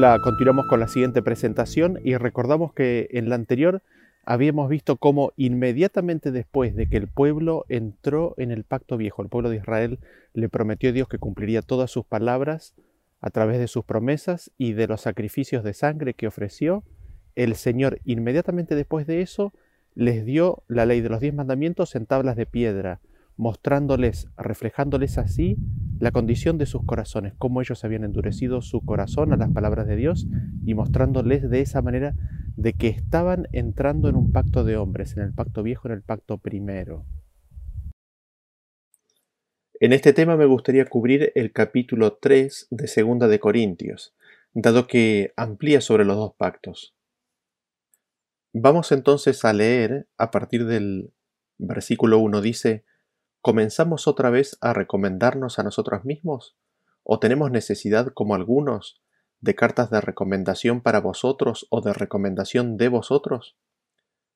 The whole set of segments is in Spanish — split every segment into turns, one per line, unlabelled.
Continuamos con la siguiente presentación y recordamos que en la anterior habíamos visto cómo inmediatamente después de que el pueblo entró en el pacto viejo, el pueblo de Israel le prometió a Dios que cumpliría todas sus palabras a través de sus promesas y de los sacrificios de sangre que ofreció, el Señor inmediatamente después de eso les dio la ley de los diez mandamientos en tablas de piedra, mostrándoles, reflejándoles así la condición de sus corazones, cómo ellos habían endurecido su corazón a las palabras de Dios y mostrándoles de esa manera de que estaban entrando en un pacto de hombres, en el pacto viejo, en el pacto primero. En este tema me gustaría cubrir el capítulo 3 de Segunda de Corintios, dado que amplía sobre los dos pactos. Vamos entonces a leer a partir del versículo 1 dice, ¿Comenzamos otra vez a recomendarnos a nosotros mismos? ¿O tenemos necesidad, como algunos, de cartas de recomendación para vosotros o de recomendación de vosotros?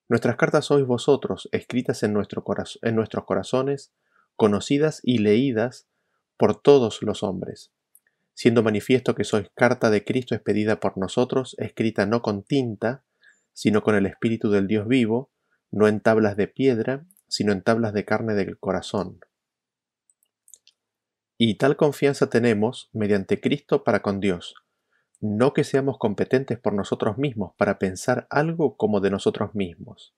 Nuestras cartas sois vosotros, escritas en, en nuestros corazones, conocidas y leídas por todos los hombres, siendo manifiesto que sois carta de Cristo expedida por nosotros, escrita no con tinta, sino con el Espíritu del Dios vivo, no en tablas de piedra, sino en tablas de carne del corazón. Y tal confianza tenemos mediante Cristo para con Dios, no que seamos competentes por nosotros mismos para pensar algo como de nosotros mismos,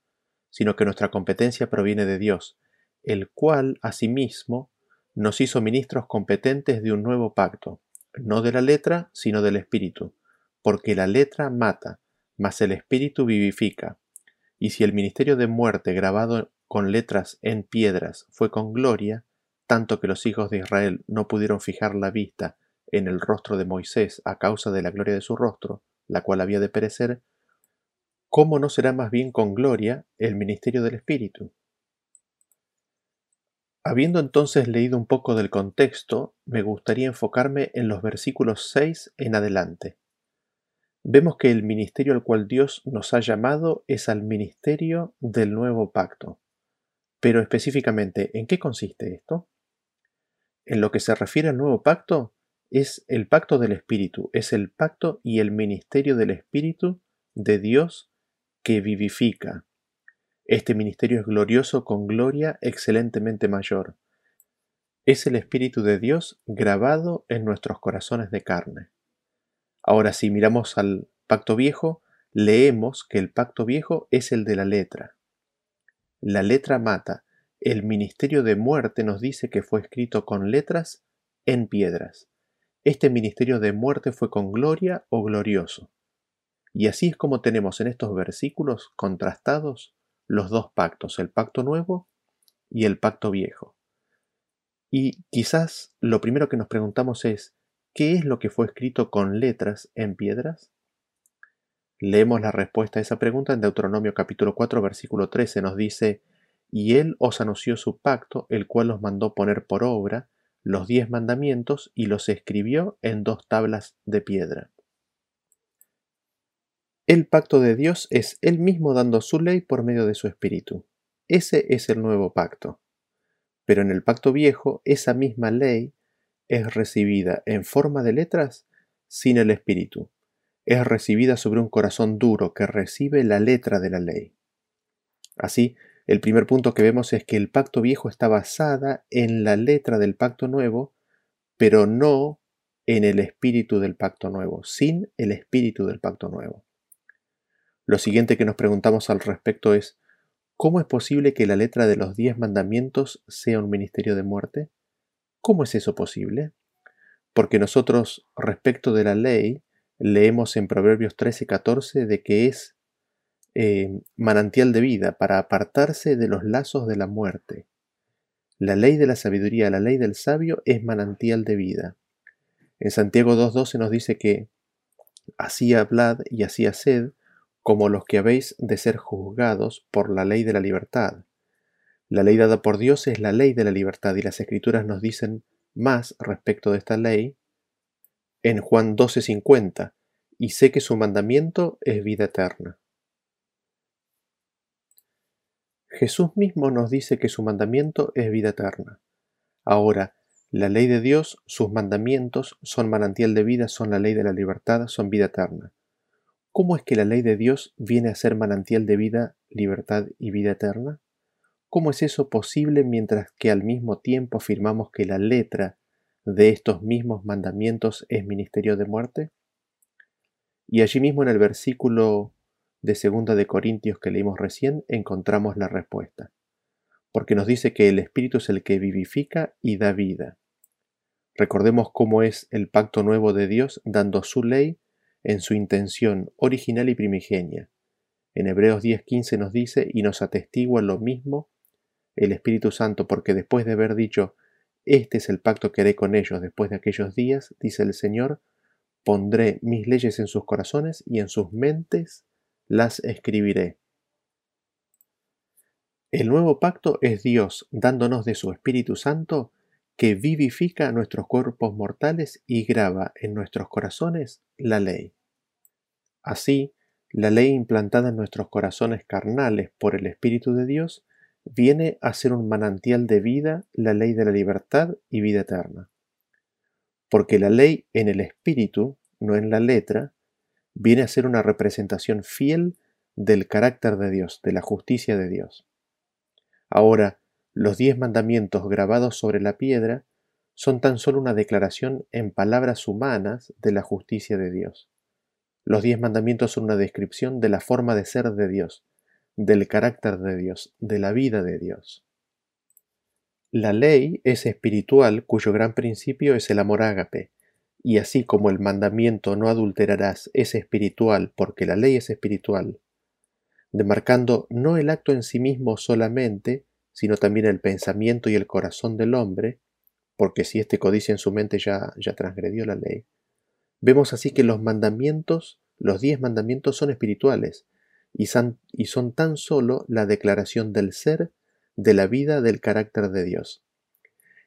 sino que nuestra competencia proviene de Dios, el cual asimismo nos hizo ministros competentes de un nuevo pacto, no de la letra, sino del Espíritu, porque la letra mata, mas el Espíritu vivifica. Y si el ministerio de muerte grabado con letras en piedras fue con gloria, tanto que los hijos de Israel no pudieron fijar la vista en el rostro de Moisés a causa de la gloria de su rostro, la cual había de perecer, ¿cómo no será más bien con gloria el ministerio del Espíritu? Habiendo entonces leído un poco del contexto, me gustaría enfocarme en los versículos 6 en adelante. Vemos que el ministerio al cual Dios nos ha llamado es al ministerio del nuevo pacto. Pero específicamente, ¿en qué consiste esto? En lo que se refiere al nuevo pacto, es el pacto del Espíritu, es el pacto y el ministerio del Espíritu de Dios que vivifica. Este ministerio es glorioso con gloria excelentemente mayor. Es el Espíritu de Dios grabado en nuestros corazones de carne. Ahora, si miramos al pacto viejo, leemos que el pacto viejo es el de la letra. La letra mata. El ministerio de muerte nos dice que fue escrito con letras en piedras. Este ministerio de muerte fue con gloria o glorioso. Y así es como tenemos en estos versículos contrastados los dos pactos, el pacto nuevo y el pacto viejo. Y quizás lo primero que nos preguntamos es, ¿qué es lo que fue escrito con letras en piedras? Leemos la respuesta a esa pregunta en Deuteronomio capítulo 4 versículo 13. Nos dice, y él os anunció su pacto, el cual os mandó poner por obra los diez mandamientos y los escribió en dos tablas de piedra. El pacto de Dios es Él mismo dando su ley por medio de su Espíritu. Ese es el nuevo pacto. Pero en el pacto viejo, esa misma ley es recibida en forma de letras sin el Espíritu es recibida sobre un corazón duro que recibe la letra de la ley. Así, el primer punto que vemos es que el pacto viejo está basada en la letra del pacto nuevo, pero no en el espíritu del pacto nuevo, sin el espíritu del pacto nuevo. Lo siguiente que nos preguntamos al respecto es, ¿cómo es posible que la letra de los diez mandamientos sea un ministerio de muerte? ¿Cómo es eso posible? Porque nosotros, respecto de la ley, leemos en Proverbios 13, 14 de que es eh, manantial de vida para apartarse de los lazos de la muerte. La ley de la sabiduría, la ley del sabio es manantial de vida. En Santiago 2.12 nos dice que así hablad y así haced como los que habéis de ser juzgados por la ley de la libertad. La ley dada por Dios es la ley de la libertad y las escrituras nos dicen más respecto de esta ley en Juan 12:50, y sé que su mandamiento es vida eterna. Jesús mismo nos dice que su mandamiento es vida eterna. Ahora, La ley de Dios, sus mandamientos, son manantial de vida, son la ley de la libertad, son vida eterna. ¿Cómo es que la ley de Dios viene a ser manantial de vida, libertad y vida eterna? ¿Cómo es eso posible mientras que al mismo tiempo afirmamos que la letra de estos mismos mandamientos es ministerio de muerte? Y allí mismo en el versículo de segunda de Corintios que leímos recién encontramos la respuesta, porque nos dice que el Espíritu es el que vivifica y da vida. Recordemos cómo es el pacto nuevo de Dios dando su ley en su intención original y primigenia. En Hebreos 10:15 nos dice y nos atestigua lo mismo el Espíritu Santo, porque después de haber dicho, este es el pacto que haré con ellos después de aquellos días, dice el Señor, pondré mis leyes en sus corazones y en sus mentes las escribiré. El nuevo pacto es Dios dándonos de su Espíritu Santo que vivifica nuestros cuerpos mortales y graba en nuestros corazones la ley. Así, la ley implantada en nuestros corazones carnales por el Espíritu de Dios viene a ser un manantial de vida, la ley de la libertad y vida eterna. Porque la ley en el espíritu, no en la letra, viene a ser una representación fiel del carácter de Dios, de la justicia de Dios. Ahora, los diez mandamientos grabados sobre la piedra son tan solo una declaración en palabras humanas de la justicia de Dios. Los diez mandamientos son una descripción de la forma de ser de Dios, del carácter de Dios, de la vida de Dios. La ley es espiritual cuyo gran principio es el amor ágape, y así como el mandamiento no adulterarás es espiritual porque la ley es espiritual, demarcando no el acto en sí mismo solamente, sino también el pensamiento y el corazón del hombre, porque si éste codicia en su mente ya, ya transgredió la ley, vemos así que los mandamientos, los diez mandamientos son espirituales, y son, tan solo la declaración del ser, de la vida, del carácter de Dios.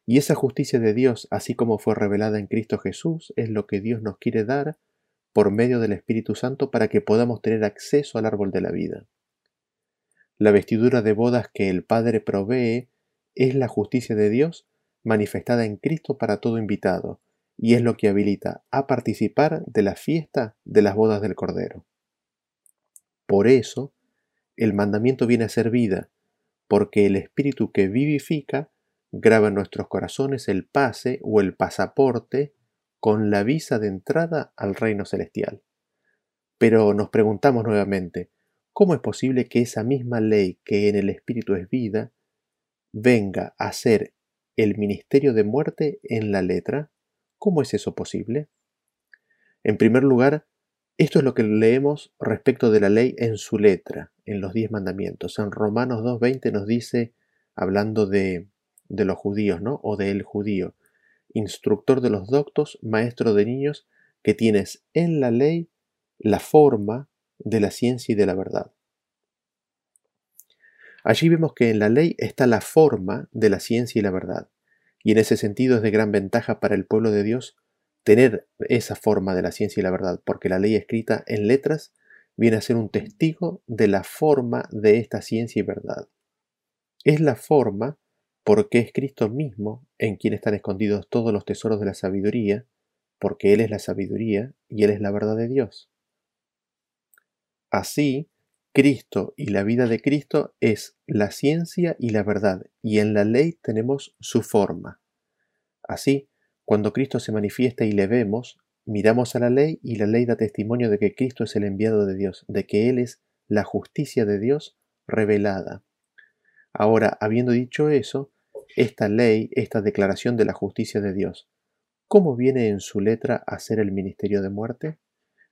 Y esa justicia de Dios, así como fue revelada en Cristo Jesús, es lo que Dios nos quiere dar por medio del Espíritu Santo para que podamos tener acceso al árbol de la vida. La vestidura de bodas que el Padre provee es la justicia de Dios manifestada en Cristo para todo invitado, y es lo que habilita a participar de la fiesta de las bodas del Cordero. Por eso, el mandamiento viene a ser vida, porque el Espíritu que vivifica graba en nuestros corazones el pase o el pasaporte con la visa de entrada al reino celestial. Pero nos preguntamos nuevamente, ¿cómo es posible que esa misma ley que en el Espíritu es vida venga a ser el ministerio de muerte en la letra? ¿Cómo es eso posible? En primer lugar, esto es lo que leemos respecto de la ley en su letra, en los diez mandamientos. En Romanos 2.20 nos dice, hablando de, de los judíos, ¿no? O del judío, instructor de los doctos, maestro de niños, que tienes en la ley la forma de la ciencia y de la verdad. Allí vemos que en la ley está la forma de la ciencia y la verdad, y en ese sentido es de gran ventaja para el pueblo de Dios tener esa forma de la ciencia y la verdad, porque la ley escrita en letras viene a ser un testigo de la forma de esta ciencia y verdad. Es la forma porque es Cristo mismo en quien están escondidos todos los tesoros de la sabiduría, porque Él es la sabiduría y Él es la verdad de Dios. Así, Cristo y la vida de Cristo es la ciencia y la verdad, y en la ley tenemos su forma. Así, cuando Cristo se manifiesta y le vemos, miramos a la ley y la ley da testimonio de que Cristo es el enviado de Dios, de que Él es la justicia de Dios revelada. Ahora, habiendo dicho eso, esta ley, esta declaración de la justicia de Dios, ¿cómo viene en su letra a ser el ministerio de muerte?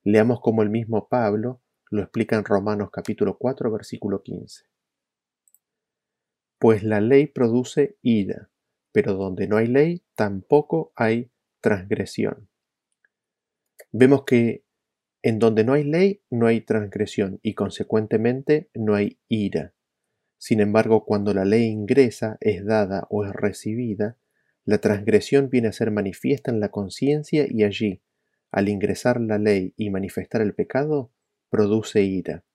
Leamos como el mismo Pablo lo explica en Romanos capítulo 4 versículo 15. Pues la ley produce ira, pero donde no hay ley tampoco hay transgresión. Vemos que en donde no hay ley no hay transgresión y consecuentemente no hay ira. Sin embargo, cuando la ley ingresa, es dada o es recibida, la transgresión viene a ser manifiesta en la conciencia y allí, al ingresar la ley y manifestar el pecado, produce ira.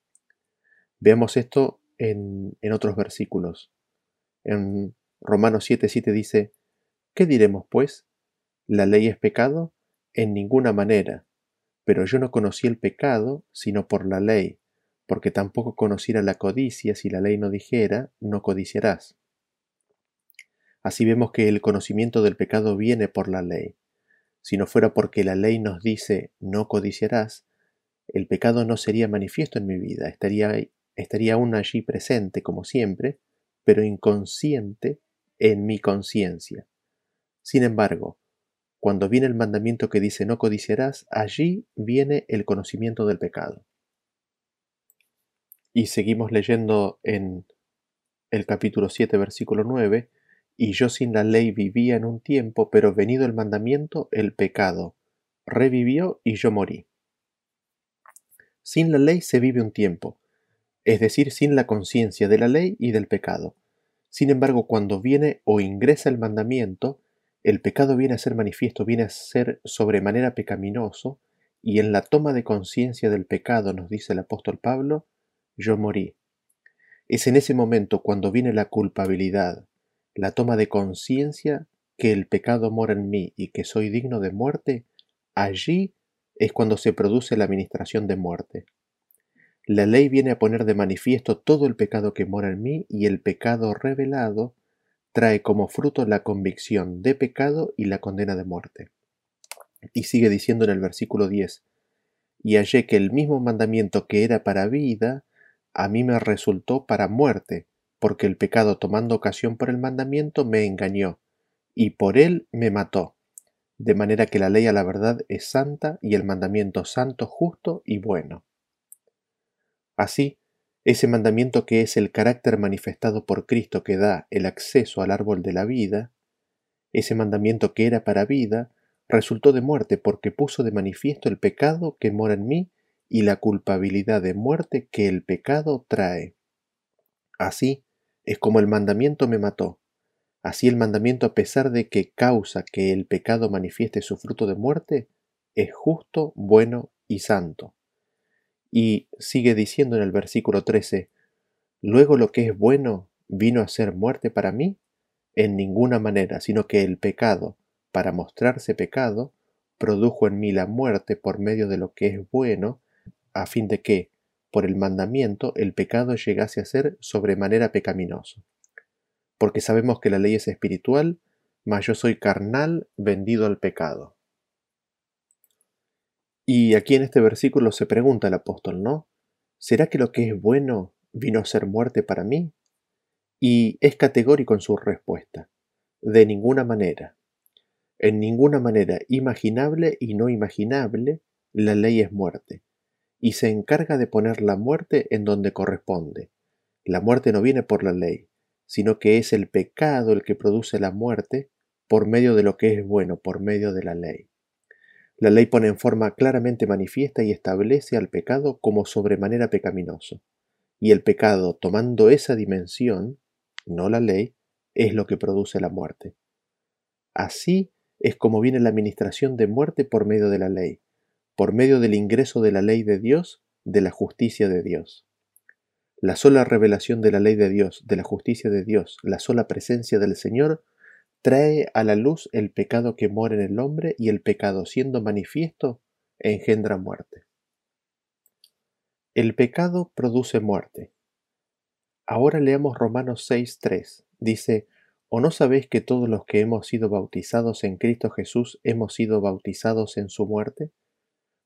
Veamos esto en, en otros versículos. En Romanos 7:7 dice, ¿Qué diremos, pues? ¿La ley es pecado? En ninguna manera. Pero yo no conocí el pecado sino por la ley, porque tampoco conociera la codicia si la ley no dijera, no codiciarás. Así vemos que el conocimiento del pecado viene por la ley. Si no fuera porque la ley nos dice, no codiciarás, el pecado no sería manifiesto en mi vida, estaría, estaría aún allí presente como siempre, pero inconsciente en mi conciencia. Sin embargo, cuando viene el mandamiento que dice no codiciarás, allí viene el conocimiento del pecado. Y seguimos leyendo en el capítulo 7, versículo 9, y yo sin la ley vivía en un tiempo, pero venido el mandamiento, el pecado revivió y yo morí. Sin la ley se vive un tiempo, es decir, sin la conciencia de la ley y del pecado. Sin embargo, cuando viene o ingresa el mandamiento, el pecado viene a ser manifiesto, viene a ser sobremanera pecaminoso, y en la toma de conciencia del pecado, nos dice el apóstol Pablo, yo morí. Es en ese momento cuando viene la culpabilidad, la toma de conciencia que el pecado mora en mí y que soy digno de muerte, allí es cuando se produce la administración de muerte. La ley viene a poner de manifiesto todo el pecado que mora en mí y el pecado revelado trae como fruto la convicción de pecado y la condena de muerte. Y sigue diciendo en el versículo 10, y hallé que el mismo mandamiento que era para vida, a mí me resultó para muerte, porque el pecado tomando ocasión por el mandamiento me engañó, y por él me mató. De manera que la ley a la verdad es santa y el mandamiento santo, justo y bueno. Así, ese mandamiento que es el carácter manifestado por Cristo que da el acceso al árbol de la vida, ese mandamiento que era para vida, resultó de muerte porque puso de manifiesto el pecado que mora en mí y la culpabilidad de muerte que el pecado trae. Así, es como el mandamiento me mató. Así el mandamiento, a pesar de que causa que el pecado manifieste su fruto de muerte, es justo, bueno y santo. Y sigue diciendo en el versículo 13, luego lo que es bueno vino a ser muerte para mí, en ninguna manera, sino que el pecado, para mostrarse pecado, produjo en mí la muerte por medio de lo que es bueno, a fin de que, por el mandamiento el pecado llegase a ser sobremanera pecaminoso. Porque sabemos que la ley es espiritual, mas yo soy carnal vendido al pecado. Y aquí en este versículo se pregunta el apóstol, ¿no? ¿Será que lo que es bueno vino a ser muerte para mí? Y es categórico en su respuesta. De ninguna manera. En ninguna manera imaginable y no imaginable la ley es muerte y se encarga de poner la muerte en donde corresponde. La muerte no viene por la ley, sino que es el pecado el que produce la muerte por medio de lo que es bueno, por medio de la ley. La ley pone en forma claramente manifiesta y establece al pecado como sobremanera pecaminoso. Y el pecado, tomando esa dimensión, no la ley, es lo que produce la muerte. Así es como viene la administración de muerte por medio de la ley, por medio del ingreso de la ley de Dios, de la justicia de Dios. La sola revelación de la ley de Dios, de la justicia de Dios, la sola presencia del Señor, trae a la luz el pecado que mora en el hombre y el pecado siendo manifiesto engendra muerte. El pecado produce muerte. Ahora leamos Romanos 6.3. Dice, ¿O no sabéis que todos los que hemos sido bautizados en Cristo Jesús hemos sido bautizados en su muerte?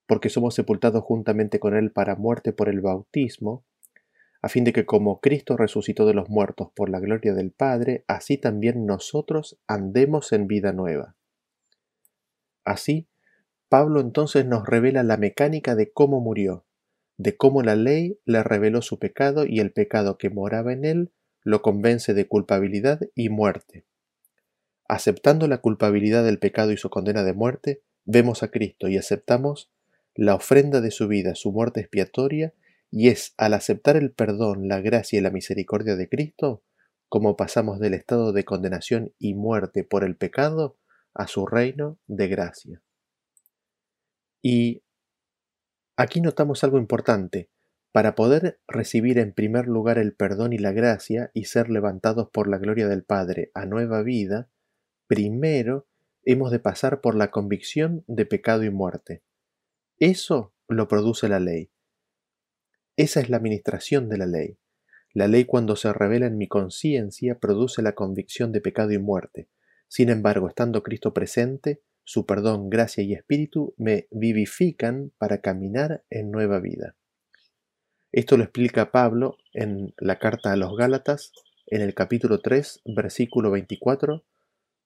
porque somos sepultados juntamente con Él para muerte por el bautismo, a fin de que como Cristo resucitó de los muertos por la gloria del Padre, así también nosotros andemos en vida nueva. Así, Pablo entonces nos revela la mecánica de cómo murió, de cómo la ley le reveló su pecado y el pecado que moraba en él lo convence de culpabilidad y muerte. Aceptando la culpabilidad del pecado y su condena de muerte, vemos a Cristo y aceptamos la ofrenda de su vida, su muerte expiatoria, y es al aceptar el perdón, la gracia y la misericordia de Cristo, como pasamos del estado de condenación y muerte por el pecado a su reino de gracia. Y aquí notamos algo importante. Para poder recibir en primer lugar el perdón y la gracia y ser levantados por la gloria del Padre a nueva vida, primero hemos de pasar por la convicción de pecado y muerte. Eso lo produce la ley. Esa es la administración de la ley. La ley cuando se revela en mi conciencia produce la convicción de pecado y muerte. Sin embargo, estando Cristo presente, su perdón, gracia y espíritu me vivifican para caminar en nueva vida. Esto lo explica Pablo en la carta a los Gálatas, en el capítulo 3, versículo 24,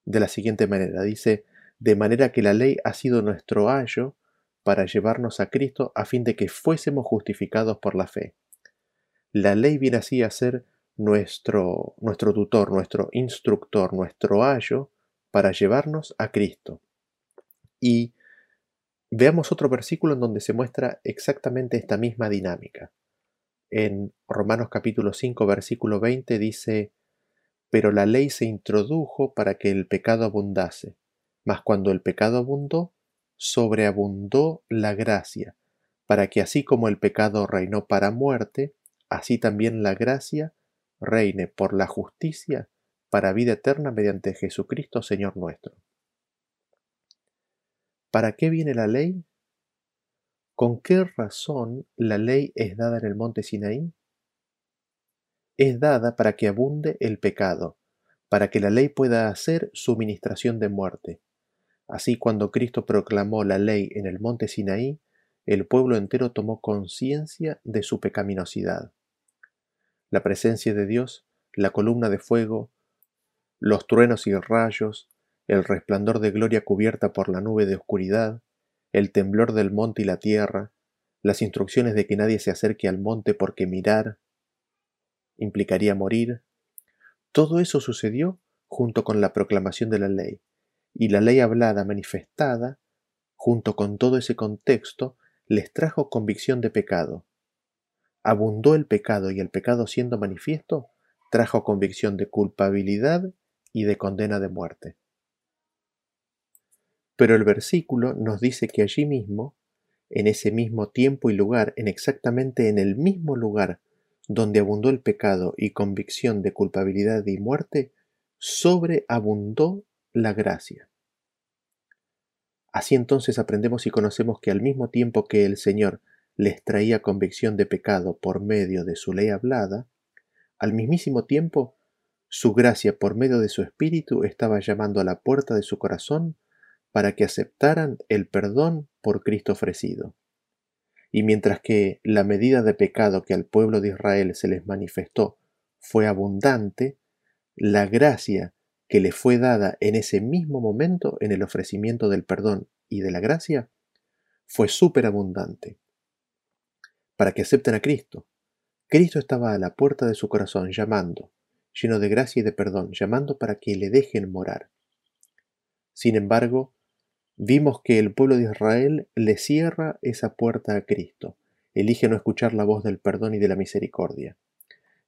de la siguiente manera. Dice, de manera que la ley ha sido nuestro ayo para llevarnos a Cristo a fin de que fuésemos justificados por la fe. La ley viene así a ser nuestro, nuestro tutor, nuestro instructor, nuestro ayo para llevarnos a Cristo. Y veamos otro versículo en donde se muestra exactamente esta misma dinámica. En Romanos capítulo 5 versículo 20 dice, Pero la ley se introdujo para que el pecado abundase, mas cuando el pecado abundó, sobreabundó la gracia, para que así como el pecado reinó para muerte, así también la gracia reine por la justicia para vida eterna mediante Jesucristo Señor nuestro. ¿Para qué viene la ley? ¿Con qué razón la ley es dada en el monte Sinaí? Es dada para que abunde el pecado, para que la ley pueda hacer su ministración de muerte, Así cuando Cristo proclamó la ley en el monte Sinaí, el pueblo entero tomó conciencia de su pecaminosidad. La presencia de Dios, la columna de fuego, los truenos y rayos, el resplandor de gloria cubierta por la nube de oscuridad, el temblor del monte y la tierra, las instrucciones de que nadie se acerque al monte porque mirar implicaría morir, todo eso sucedió junto con la proclamación de la ley, y la ley hablada manifestada, junto con todo ese contexto, les trajo convicción de pecado. Abundó el pecado y el pecado siendo manifiesto, trajo convicción de culpabilidad y de condena de muerte. Pero el versículo nos dice que allí mismo, en ese mismo tiempo y lugar, en exactamente en el mismo lugar donde abundó el pecado y convicción de culpabilidad y muerte, sobreabundó la gracia. Así entonces aprendemos y conocemos que al mismo tiempo que el Señor les traía convicción de pecado por medio de su ley hablada, al mismísimo tiempo su gracia por medio de su Espíritu estaba llamando a la puerta de su corazón para que aceptaran el perdón por Cristo ofrecido. Y mientras que la medida de pecado que al pueblo de Israel se les manifestó fue abundante, la gracia que le fue dada en ese mismo momento en el ofrecimiento del perdón y de la gracia, fue superabundante. Para que acepten a Cristo. Cristo estaba a la puerta de su corazón llamando, lleno de gracia y de perdón, llamando para que le dejen morar. Sin embargo, vimos que el pueblo de Israel le cierra esa puerta a Cristo, elige no escuchar la voz del perdón y de la misericordia.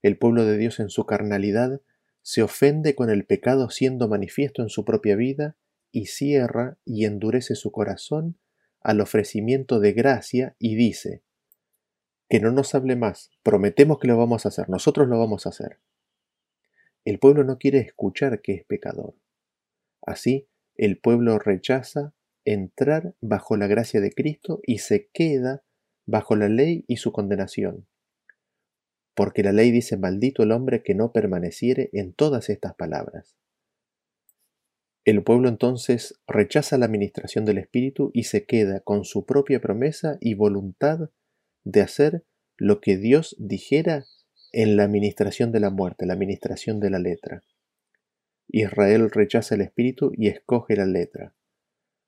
El pueblo de Dios en su carnalidad se ofende con el pecado siendo manifiesto en su propia vida y cierra y endurece su corazón al ofrecimiento de gracia y dice, que no nos hable más, prometemos que lo vamos a hacer, nosotros lo vamos a hacer. El pueblo no quiere escuchar que es pecador. Así, el pueblo rechaza entrar bajo la gracia de Cristo y se queda bajo la ley y su condenación porque la ley dice maldito el hombre que no permaneciere en todas estas palabras. El pueblo entonces rechaza la administración del Espíritu y se queda con su propia promesa y voluntad de hacer lo que Dios dijera en la administración de la muerte, la administración de la letra. Israel rechaza el Espíritu y escoge la letra.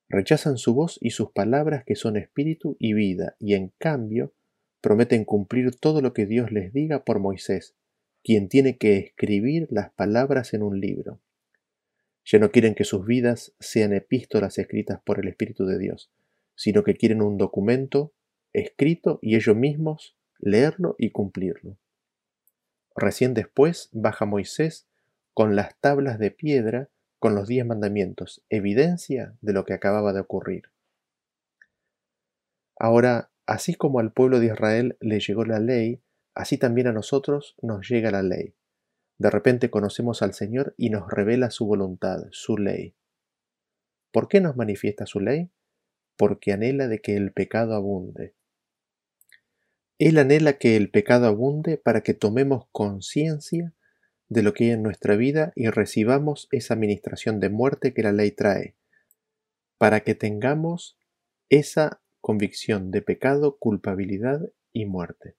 Rechazan su voz y sus palabras que son espíritu y vida, y en cambio prometen cumplir todo lo que Dios les diga por Moisés, quien tiene que escribir las palabras en un libro. Ya no quieren que sus vidas sean epístolas escritas por el Espíritu de Dios, sino que quieren un documento escrito y ellos mismos leerlo y cumplirlo. Recién después baja Moisés con las tablas de piedra con los diez mandamientos, evidencia de lo que acababa de ocurrir. Ahora Así como al pueblo de Israel le llegó la ley, así también a nosotros nos llega la ley. De repente conocemos al Señor y nos revela su voluntad, su ley. ¿Por qué nos manifiesta su ley? Porque anhela de que el pecado abunde. Él anhela que el pecado abunde para que tomemos conciencia de lo que hay en nuestra vida y recibamos esa administración de muerte que la ley trae, para que tengamos esa convicción de pecado, culpabilidad y muerte.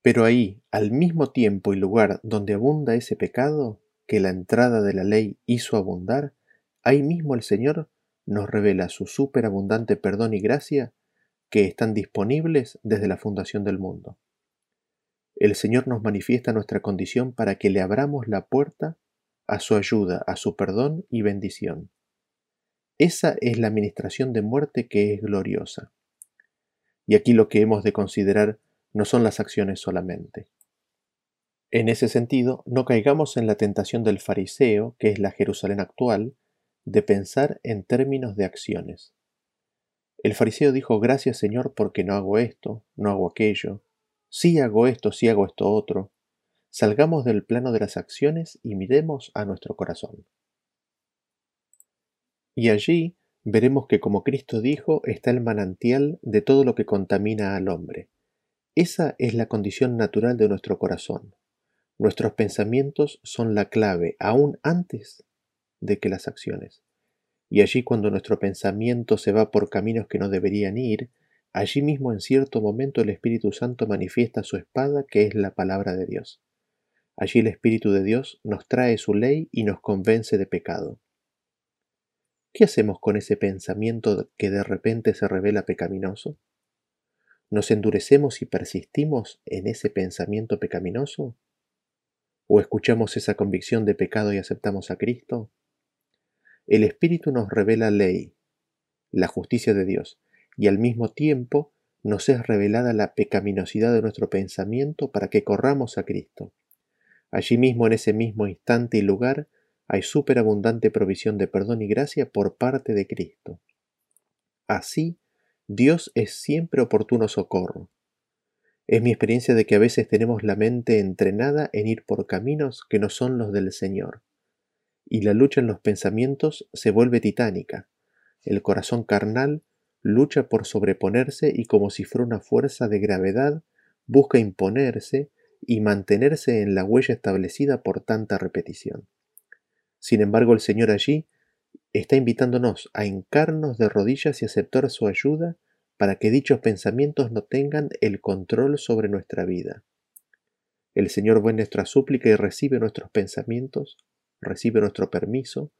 Pero ahí, al mismo tiempo y lugar donde abunda ese pecado que la entrada de la ley hizo abundar, ahí mismo el Señor nos revela su superabundante perdón y gracia que están disponibles desde la fundación del mundo. El Señor nos manifiesta nuestra condición para que le abramos la puerta a su ayuda, a su perdón y bendición. Esa es la administración de muerte que es gloriosa. Y aquí lo que hemos de considerar no son las acciones solamente. En ese sentido, no caigamos en la tentación del fariseo, que es la Jerusalén actual, de pensar en términos de acciones. El fariseo dijo, gracias Señor porque no hago esto, no hago aquello, sí hago esto, sí hago esto otro. Salgamos del plano de las acciones y miremos a nuestro corazón. Y allí veremos que como Cristo dijo está el manantial de todo lo que contamina al hombre. Esa es la condición natural de nuestro corazón. Nuestros pensamientos son la clave aún antes de que las acciones. Y allí cuando nuestro pensamiento se va por caminos que no deberían ir, allí mismo en cierto momento el Espíritu Santo manifiesta su espada que es la palabra de Dios. Allí el Espíritu de Dios nos trae su ley y nos convence de pecado. ¿Qué hacemos con ese pensamiento que de repente se revela pecaminoso? ¿Nos endurecemos y persistimos en ese pensamiento pecaminoso? ¿O escuchamos esa convicción de pecado y aceptamos a Cristo? El Espíritu nos revela ley, la justicia de Dios, y al mismo tiempo nos es revelada la pecaminosidad de nuestro pensamiento para que corramos a Cristo. Allí mismo, en ese mismo instante y lugar, hay superabundante provisión de perdón y gracia por parte de Cristo. Así, Dios es siempre oportuno socorro. Es mi experiencia de que a veces tenemos la mente entrenada en ir por caminos que no son los del Señor, y la lucha en los pensamientos se vuelve titánica. El corazón carnal lucha por sobreponerse y como si fuera una fuerza de gravedad busca imponerse y mantenerse en la huella establecida por tanta repetición. Sin embargo, el Señor allí está invitándonos a hincarnos de rodillas y aceptar su ayuda para que dichos pensamientos no tengan el control sobre nuestra vida. El Señor ve nuestra súplica y recibe nuestros pensamientos, recibe nuestro permiso,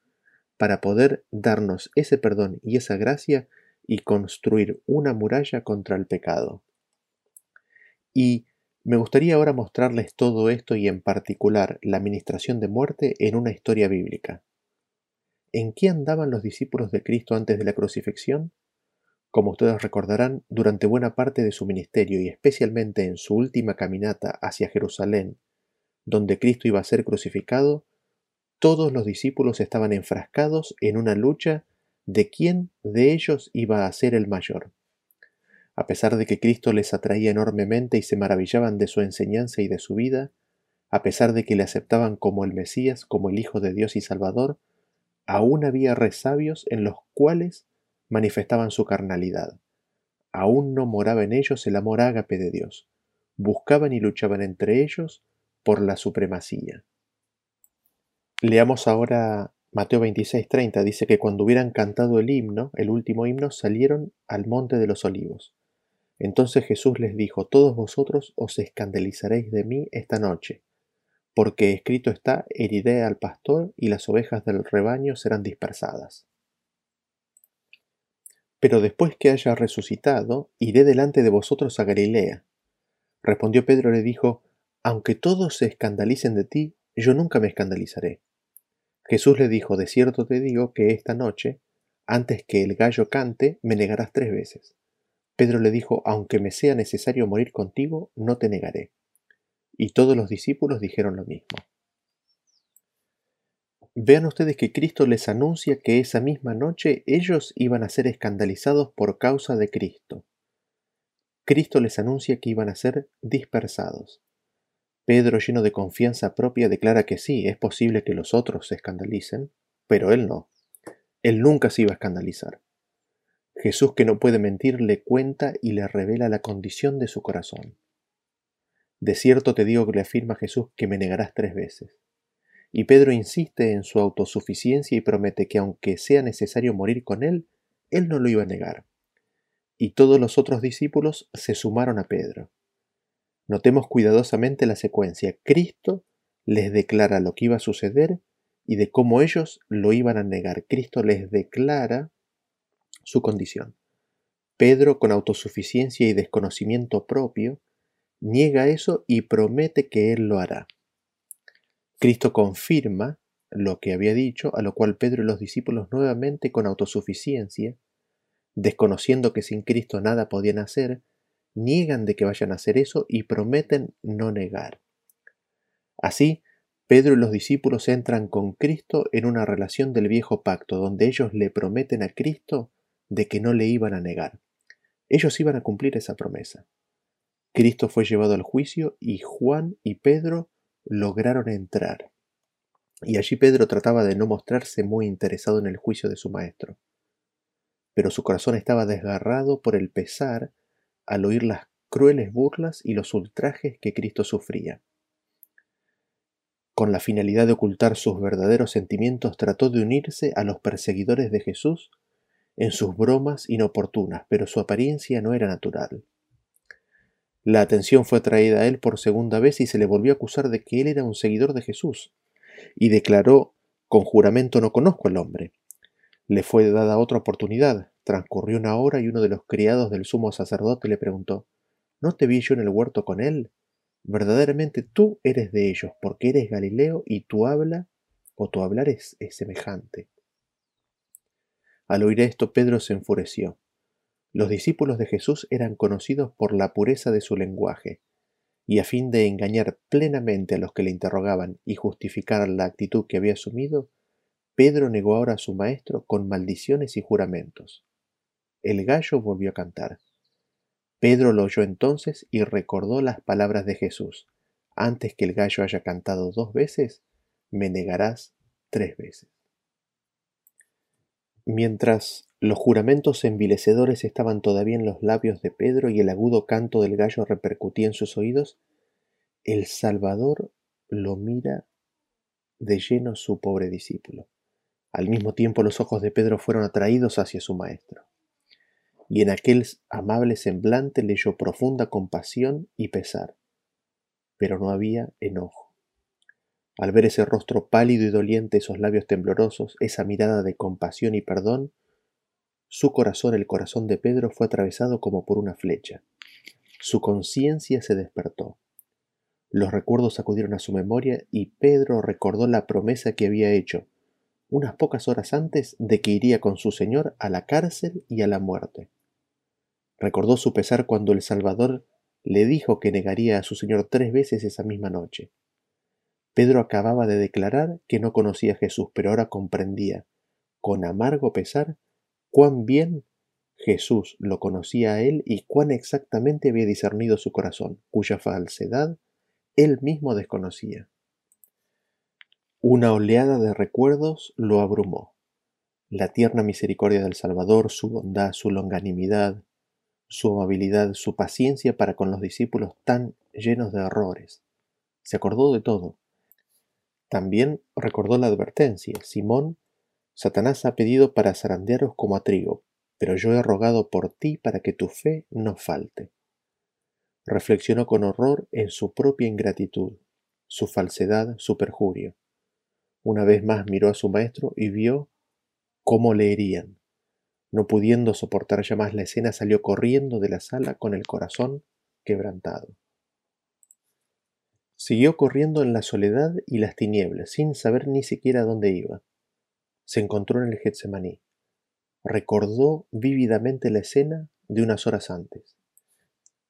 para poder darnos ese perdón y esa gracia y construir una muralla contra el pecado. Y me gustaría ahora mostrarles todo esto y en particular la administración de muerte en una historia bíblica. ¿En qué andaban los discípulos de Cristo antes de la crucifixión? Como ustedes recordarán, durante buena parte de su ministerio y especialmente en su última caminata hacia Jerusalén, donde Cristo iba a ser crucificado, todos los discípulos estaban enfrascados en una lucha de quién de ellos iba a ser el mayor. A pesar de que Cristo les atraía enormemente y se maravillaban de su enseñanza y de su vida, a pesar de que le aceptaban como el Mesías, como el Hijo de Dios y Salvador, aún había resabios en los cuales manifestaban su carnalidad. Aún no moraba en ellos el amor ágape de Dios. Buscaban y luchaban entre ellos por la supremacía. Leamos ahora Mateo 26:30. Dice que cuando hubieran cantado el himno, el último himno, salieron al monte de los olivos. Entonces Jesús les dijo, Todos vosotros os escandalizaréis de mí esta noche porque escrito está, heriré al pastor y las ovejas del rebaño serán dispersadas. Pero después que haya resucitado, iré delante de vosotros a Galilea. Respondió Pedro y le dijo, Aunque todos se escandalicen de ti, yo nunca me escandalizaré. Jesús le dijo, De cierto te digo que esta noche, antes que el gallo cante, me negarás tres veces. Pedro le dijo, Aunque me sea necesario morir contigo, no te negaré. Y todos los discípulos dijeron lo mismo. Vean ustedes que Cristo les anuncia que esa misma noche ellos iban a ser escandalizados por causa de Cristo. Cristo les anuncia que iban a ser dispersados. Pedro, lleno de confianza propia, declara que sí, es posible que los otros se escandalicen, pero él no. Él nunca se iba a escandalizar. Jesús, que no puede mentir, le cuenta y le revela la condición de su corazón. De cierto te digo que le afirma Jesús que me negarás tres veces. Y Pedro insiste en su autosuficiencia y promete que aunque sea necesario morir con él, él no lo iba a negar. Y todos los otros discípulos se sumaron a Pedro. Notemos cuidadosamente la secuencia. Cristo les declara lo que iba a suceder y de cómo ellos lo iban a negar. Cristo les declara su condición. Pedro, con autosuficiencia y desconocimiento propio, niega eso y promete que él lo hará. Cristo confirma lo que había dicho, a lo cual Pedro y los discípulos nuevamente con autosuficiencia, desconociendo que sin Cristo nada podían hacer, niegan de que vayan a hacer eso y prometen no negar. Así, Pedro y los discípulos entran con Cristo en una relación del viejo pacto, donde ellos le prometen a Cristo de que no le iban a negar. Ellos iban a cumplir esa promesa. Cristo fue llevado al juicio y Juan y Pedro lograron entrar. Y allí Pedro trataba de no mostrarse muy interesado en el juicio de su maestro. Pero su corazón estaba desgarrado por el pesar al oír las crueles burlas y los ultrajes que Cristo sufría. Con la finalidad de ocultar sus verdaderos sentimientos, trató de unirse a los perseguidores de Jesús en sus bromas inoportunas, pero su apariencia no era natural. La atención fue atraída a él por segunda vez y se le volvió a acusar de que él era un seguidor de Jesús, y declaró con juramento no conozco al hombre. Le fue dada otra oportunidad. Transcurrió una hora y uno de los criados del sumo sacerdote le preguntó ¿No te vi yo en el huerto con él? Verdaderamente tú eres de ellos, porque eres Galileo y tu habla o tu hablar es, es semejante. Al oír esto, Pedro se enfureció. Los discípulos de Jesús eran conocidos por la pureza de su lenguaje, y a fin de engañar plenamente a los que le interrogaban y justificar la actitud que había asumido, Pedro negó ahora a su maestro con maldiciones y juramentos. El gallo volvió a cantar. Pedro lo oyó entonces y recordó las palabras de Jesús. Antes que el gallo haya cantado dos veces, me negarás tres veces. Mientras los juramentos envilecedores estaban todavía en los labios de Pedro y el agudo canto del gallo repercutía en sus oídos, el Salvador lo mira de lleno su pobre discípulo. Al mismo tiempo los ojos de Pedro fueron atraídos hacia su maestro, y en aquel amable semblante leyó profunda compasión y pesar, pero no había enojo. Al ver ese rostro pálido y doliente, esos labios temblorosos, esa mirada de compasión y perdón, su corazón, el corazón de Pedro, fue atravesado como por una flecha. Su conciencia se despertó. Los recuerdos acudieron a su memoria y Pedro recordó la promesa que había hecho unas pocas horas antes de que iría con su Señor a la cárcel y a la muerte. Recordó su pesar cuando el Salvador le dijo que negaría a su Señor tres veces esa misma noche. Pedro acababa de declarar que no conocía a Jesús, pero ahora comprendía, con amargo pesar, cuán bien Jesús lo conocía a él y cuán exactamente había discernido su corazón, cuya falsedad él mismo desconocía. Una oleada de recuerdos lo abrumó. La tierna misericordia del Salvador, su bondad, su longanimidad, su amabilidad, su paciencia para con los discípulos tan llenos de errores. Se acordó de todo, también recordó la advertencia, Simón, Satanás ha pedido para zarandearos como a trigo, pero yo he rogado por ti para que tu fe no falte. Reflexionó con horror en su propia ingratitud, su falsedad, su perjurio. Una vez más miró a su maestro y vio cómo le herían. No pudiendo soportar ya más la escena, salió corriendo de la sala con el corazón quebrantado. Siguió corriendo en la soledad y las tinieblas, sin saber ni siquiera dónde iba. Se encontró en el Getsemaní. Recordó vívidamente la escena de unas horas antes.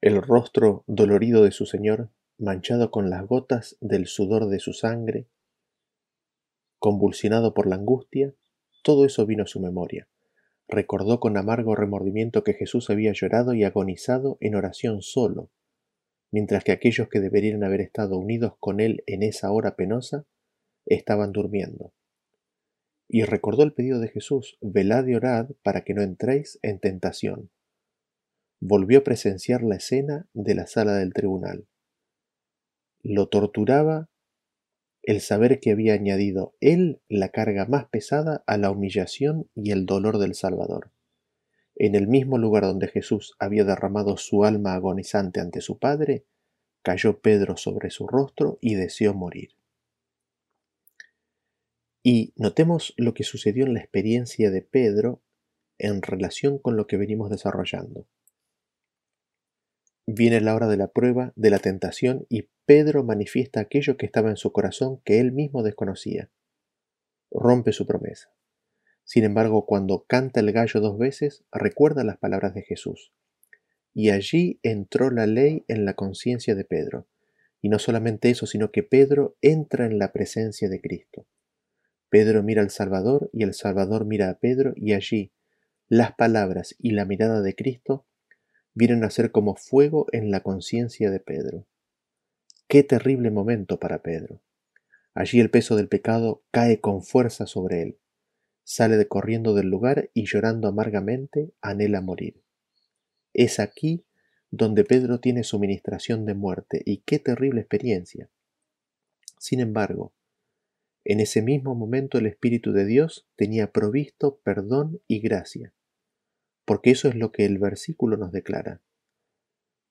El rostro dolorido de su Señor, manchado con las gotas del sudor de su sangre, convulsionado por la angustia, todo eso vino a su memoria. Recordó con amargo remordimiento que Jesús había llorado y agonizado en oración solo, mientras que aquellos que deberían haber estado unidos con él en esa hora penosa estaban durmiendo. Y recordó el pedido de Jesús, velad y orad para que no entréis en tentación. Volvió a presenciar la escena de la sala del tribunal. Lo torturaba el saber que había añadido él la carga más pesada a la humillación y el dolor del Salvador. En el mismo lugar donde Jesús había derramado su alma agonizante ante su Padre, cayó Pedro sobre su rostro y deseó morir. Y notemos lo que sucedió en la experiencia de Pedro en relación con lo que venimos desarrollando. Viene la hora de la prueba, de la tentación, y Pedro manifiesta aquello que estaba en su corazón que él mismo desconocía. Rompe su promesa. Sin embargo, cuando canta el gallo dos veces, recuerda las palabras de Jesús. Y allí entró la ley en la conciencia de Pedro. Y no solamente eso, sino que Pedro entra en la presencia de Cristo. Pedro mira al Salvador y el Salvador mira a Pedro y allí las palabras y la mirada de Cristo vienen a ser como fuego en la conciencia de Pedro. Qué terrible momento para Pedro. Allí el peso del pecado cae con fuerza sobre él sale corriendo del lugar y llorando amargamente anhela morir. Es aquí donde Pedro tiene su ministración de muerte y qué terrible experiencia. Sin embargo, en ese mismo momento el Espíritu de Dios tenía provisto perdón y gracia, porque eso es lo que el versículo nos declara.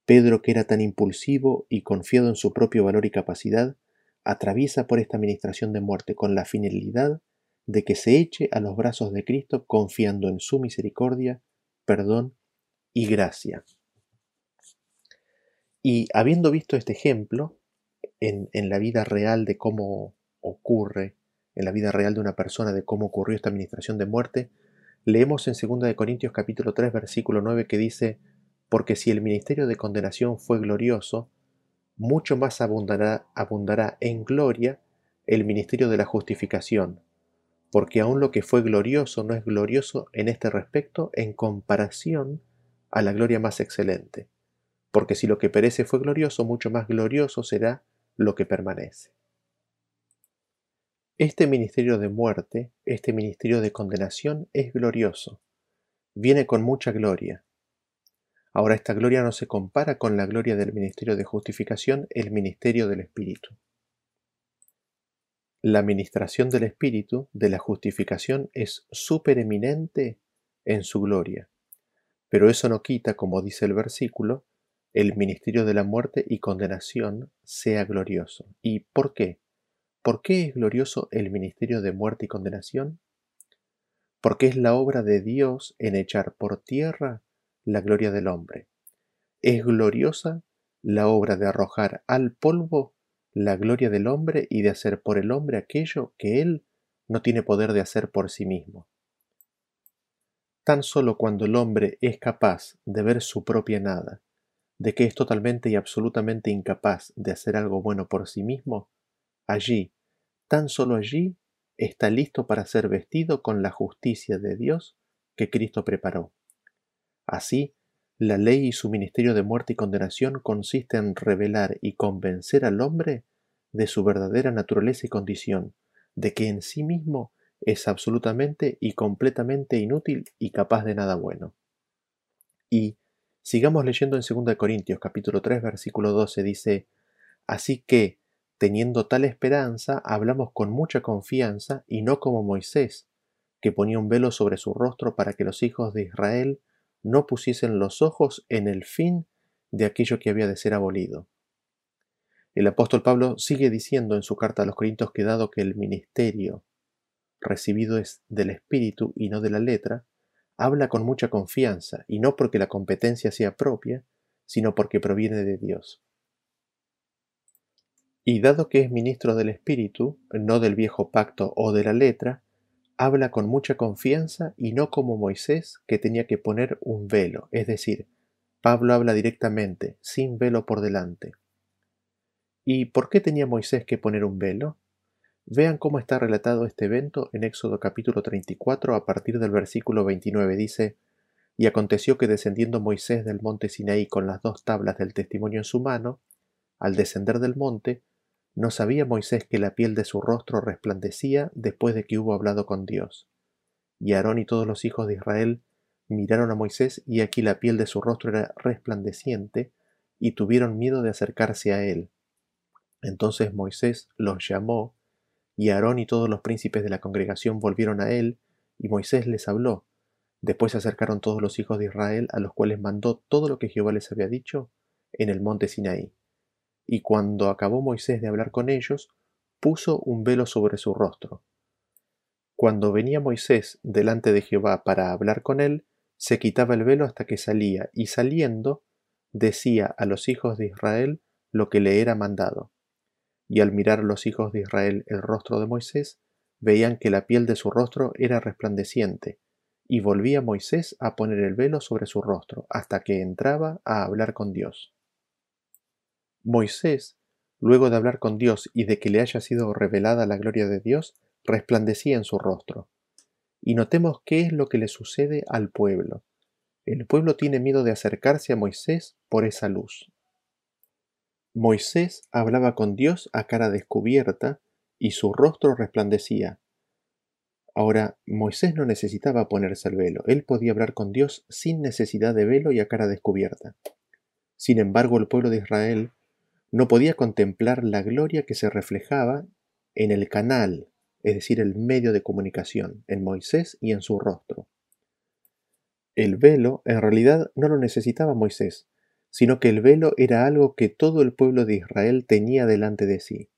Pedro, que era tan impulsivo y confiado en su propio valor y capacidad, atraviesa por esta ministración de muerte con la finalidad de que se eche a los brazos de Cristo confiando en su misericordia, perdón y gracia. Y habiendo visto este ejemplo en, en, la vida real de cómo ocurre, en la vida real de una persona, de cómo ocurrió esta administración de muerte, leemos en 2 Corintios capítulo 3 versículo 9 que dice, porque si el ministerio de condenación fue glorioso, mucho más abundará, abundará en gloria el ministerio de la justificación, porque aun lo que fue glorioso no es glorioso en este respecto en comparación a la gloria más excelente, porque si lo que perece fue glorioso, mucho más glorioso será lo que permanece. Este ministerio de muerte, este ministerio de condenación es glorioso, viene con mucha gloria. Ahora esta gloria no se compara con la gloria del ministerio de justificación, el ministerio del Espíritu. La ministración del Espíritu de la justificación es supereminente en su gloria, pero eso no quita, como dice el versículo, el ministerio de la muerte y condenación sea glorioso. ¿Y por qué? ¿Por qué es glorioso el ministerio de muerte y condenación? Porque es la obra de Dios en echar por tierra la gloria del hombre. Es gloriosa la obra de arrojar al polvo la gloria del hombre y de hacer por el hombre aquello que él no tiene poder de hacer por sí mismo. Tan solo cuando el hombre es capaz de ver su propia nada, de que es totalmente y absolutamente incapaz de hacer algo bueno por sí mismo, allí, tan solo allí, está listo para ser vestido con la justicia de Dios que Cristo preparó. Así, la ley y su ministerio de muerte y condenación consiste en revelar y convencer al hombre de su verdadera naturaleza y condición, de que en sí mismo es absolutamente y completamente inútil y capaz de nada bueno. Y sigamos leyendo en 2 Corintios capítulo 3 versículo 12 dice, Así que, teniendo tal esperanza, hablamos con mucha confianza y no como Moisés, que ponía un velo sobre su rostro para que los hijos de Israel no pusiesen los ojos en el fin de aquello que había de ser abolido. El apóstol Pablo sigue diciendo en su carta a los Corintios que dado que el ministerio recibido es del Espíritu y no de la letra, habla con mucha confianza, y no porque la competencia sea propia, sino porque proviene de Dios. Y dado que es ministro del Espíritu, no del viejo pacto o de la letra, habla con mucha confianza y no como Moisés que tenía que poner un velo, es decir, Pablo habla directamente, sin velo por delante. ¿Y por qué tenía Moisés que poner un velo? Vean cómo está relatado este evento en Éxodo capítulo 34 a partir del versículo 29. Dice, Y aconteció que descendiendo Moisés del monte Sinaí con las dos tablas del testimonio en su mano, al descender del monte, no sabía Moisés que la piel de su rostro resplandecía después de que hubo hablado con Dios. Y Aarón y todos los hijos de Israel miraron a Moisés y aquí la piel de su rostro era resplandeciente, y tuvieron miedo de acercarse a él. Entonces Moisés los llamó, y Aarón y todos los príncipes de la congregación volvieron a él, y Moisés les habló. Después se acercaron todos los hijos de Israel, a los cuales mandó todo lo que Jehová les había dicho en el monte Sinaí. Y cuando acabó Moisés de hablar con ellos, puso un velo sobre su rostro. Cuando venía Moisés delante de Jehová para hablar con él, se quitaba el velo hasta que salía, y saliendo, decía a los hijos de Israel lo que le era mandado. Y al mirar los hijos de Israel el rostro de Moisés, veían que la piel de su rostro era resplandeciente, y volvía Moisés a poner el velo sobre su rostro, hasta que entraba a hablar con Dios. Moisés, luego de hablar con Dios y de que le haya sido revelada la gloria de Dios, resplandecía en su rostro. Y notemos qué es lo que le sucede al pueblo. El pueblo tiene miedo de acercarse a Moisés por esa luz. Moisés hablaba con Dios a cara descubierta y su rostro resplandecía. Ahora, Moisés no necesitaba ponerse el velo, él podía hablar con Dios sin necesidad de velo y a cara descubierta. Sin embargo, el pueblo de Israel no podía contemplar la gloria que se reflejaba en el canal, es decir, el medio de comunicación, en Moisés y en su rostro. El velo en realidad no lo necesitaba Moisés, sino que el velo era algo que todo el pueblo de Israel tenía delante de sí.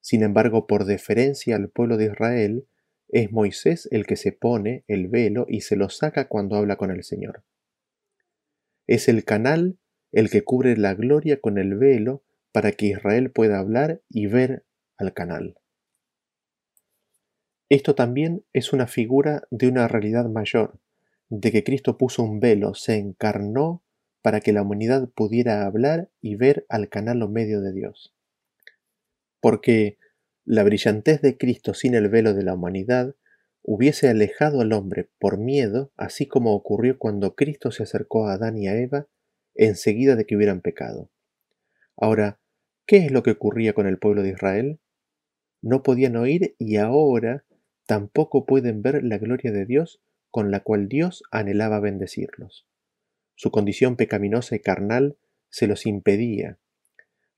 Sin embargo, por deferencia al pueblo de Israel, es Moisés el que se pone el velo y se lo saca cuando habla con el Señor. Es el canal el que cubre la gloria con el velo para que Israel pueda hablar y ver al canal. Esto también es una figura de una realidad mayor, de que Cristo puso un velo, se encarnó para que la humanidad pudiera hablar y ver al canal o medio de Dios. Porque la brillantez de Cristo sin el velo de la humanidad hubiese alejado al hombre por miedo, así como ocurrió cuando Cristo se acercó a Adán y a Eva enseguida de que hubieran pecado. Ahora, ¿qué es lo que ocurría con el pueblo de Israel? No podían oír y ahora tampoco pueden ver la gloria de Dios con la cual Dios anhelaba bendecirlos. Su condición pecaminosa y carnal se los impedía.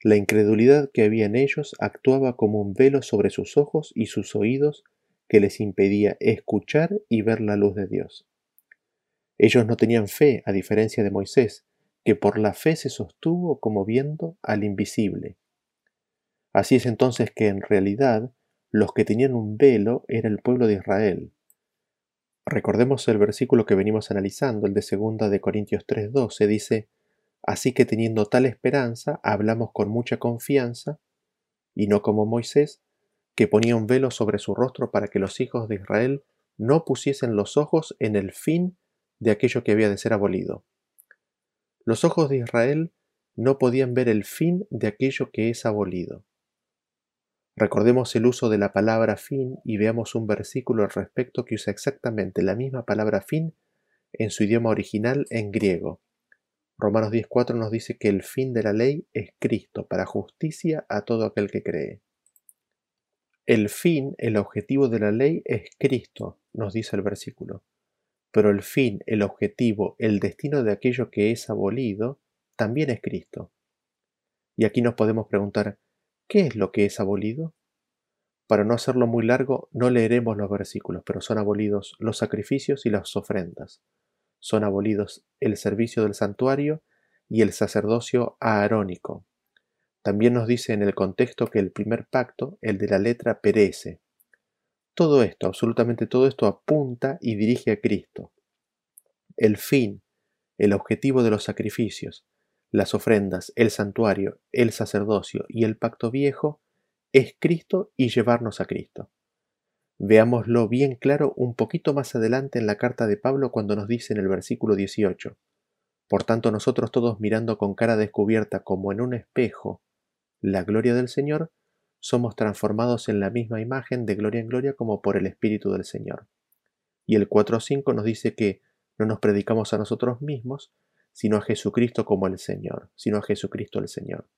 La incredulidad que había en ellos actuaba como un velo sobre sus ojos y sus oídos que les impedía escuchar y ver la luz de Dios. Ellos no tenían fe, a diferencia de Moisés, que por la fe se sostuvo como viendo al invisible. Así es entonces que en realidad los que tenían un velo era el pueblo de Israel. Recordemos el versículo que venimos analizando, el de 2 de Corintios 3:12, dice, Así que teniendo tal esperanza, hablamos con mucha confianza, y no como Moisés, que ponía un velo sobre su rostro para que los hijos de Israel no pusiesen los ojos en el fin de aquello que había de ser abolido. Los ojos de Israel no podían ver el fin de aquello que es abolido. Recordemos el uso de la palabra fin y veamos un versículo al respecto que usa exactamente la misma palabra fin en su idioma original en griego. Romanos 10.4 nos dice que el fin de la ley es Cristo para justicia a todo aquel que cree. El fin, el objetivo de la ley es Cristo, nos dice el versículo. Pero el fin, el objetivo, el destino de aquello que es abolido, también es Cristo. Y aquí nos podemos preguntar, ¿qué es lo que es abolido? Para no hacerlo muy largo, no leeremos los versículos, pero son abolidos los sacrificios y las ofrendas. Son abolidos el servicio del santuario y el sacerdocio aarónico. También nos dice en el contexto que el primer pacto, el de la letra, perece, todo esto, absolutamente todo esto apunta y dirige a Cristo. El fin, el objetivo de los sacrificios, las ofrendas, el santuario, el sacerdocio y el pacto viejo es Cristo y llevarnos a Cristo. Veámoslo bien claro un poquito más adelante en la carta de Pablo cuando nos dice en el versículo 18. Por tanto nosotros todos mirando con cara descubierta como en un espejo la gloria del Señor, somos transformados en la misma imagen de gloria en gloria como por el Espíritu del Señor. Y el 4.5 nos dice que no nos predicamos a nosotros mismos, sino a Jesucristo como el Señor, sino a Jesucristo el Señor.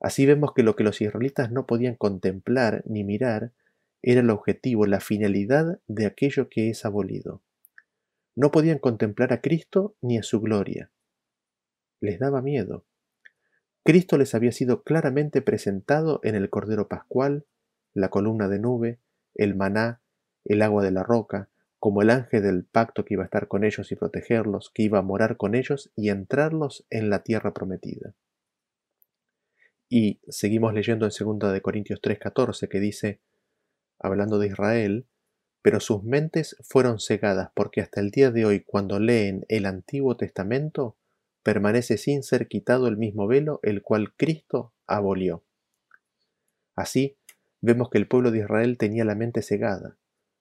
Así vemos que lo que los israelitas no podían contemplar ni mirar era el objetivo, la finalidad de aquello que es abolido. No podían contemplar a Cristo ni a su gloria. Les daba miedo. Cristo les había sido claramente presentado en el Cordero Pascual, la columna de nube, el maná, el agua de la roca, como el ángel del pacto que iba a estar con ellos y protegerlos, que iba a morar con ellos y entrarlos en la tierra prometida. Y seguimos leyendo en 2 de Corintios 3:14 que dice, hablando de Israel, pero sus mentes fueron cegadas porque hasta el día de hoy cuando leen el Antiguo Testamento permanece sin ser quitado el mismo velo el cual Cristo abolió. Así, vemos que el pueblo de Israel tenía la mente cegada,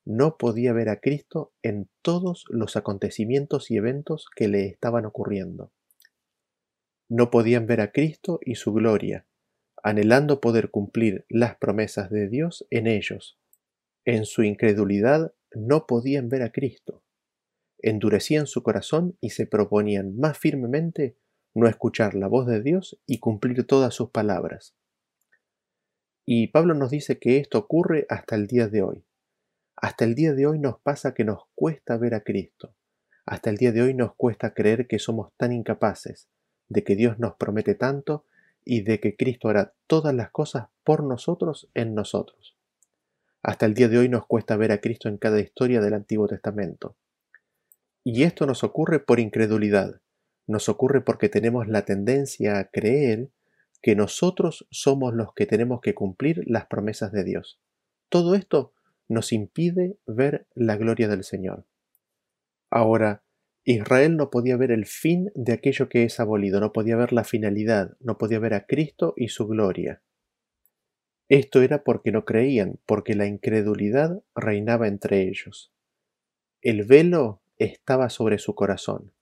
no podía ver a Cristo en todos los acontecimientos y eventos que le estaban ocurriendo. No podían ver a Cristo y su gloria, anhelando poder cumplir las promesas de Dios en ellos. En su incredulidad no podían ver a Cristo. Endurecían su corazón y se proponían más firmemente no escuchar la voz de Dios y cumplir todas sus palabras. Y Pablo nos dice que esto ocurre hasta el día de hoy. Hasta el día de hoy nos pasa que nos cuesta ver a Cristo. Hasta el día de hoy nos cuesta creer que somos tan incapaces, de que Dios nos promete tanto y de que Cristo hará todas las cosas por nosotros en nosotros. Hasta el día de hoy nos cuesta ver a Cristo en cada historia del Antiguo Testamento. Y esto nos ocurre por incredulidad, nos ocurre porque tenemos la tendencia a creer que nosotros somos los que tenemos que cumplir las promesas de Dios. Todo esto nos impide ver la gloria del Señor. Ahora, Israel no podía ver el fin de aquello que es abolido, no podía ver la finalidad, no podía ver a Cristo y su gloria. Esto era porque no creían, porque la incredulidad reinaba entre ellos. El velo estaba sobre su corazón.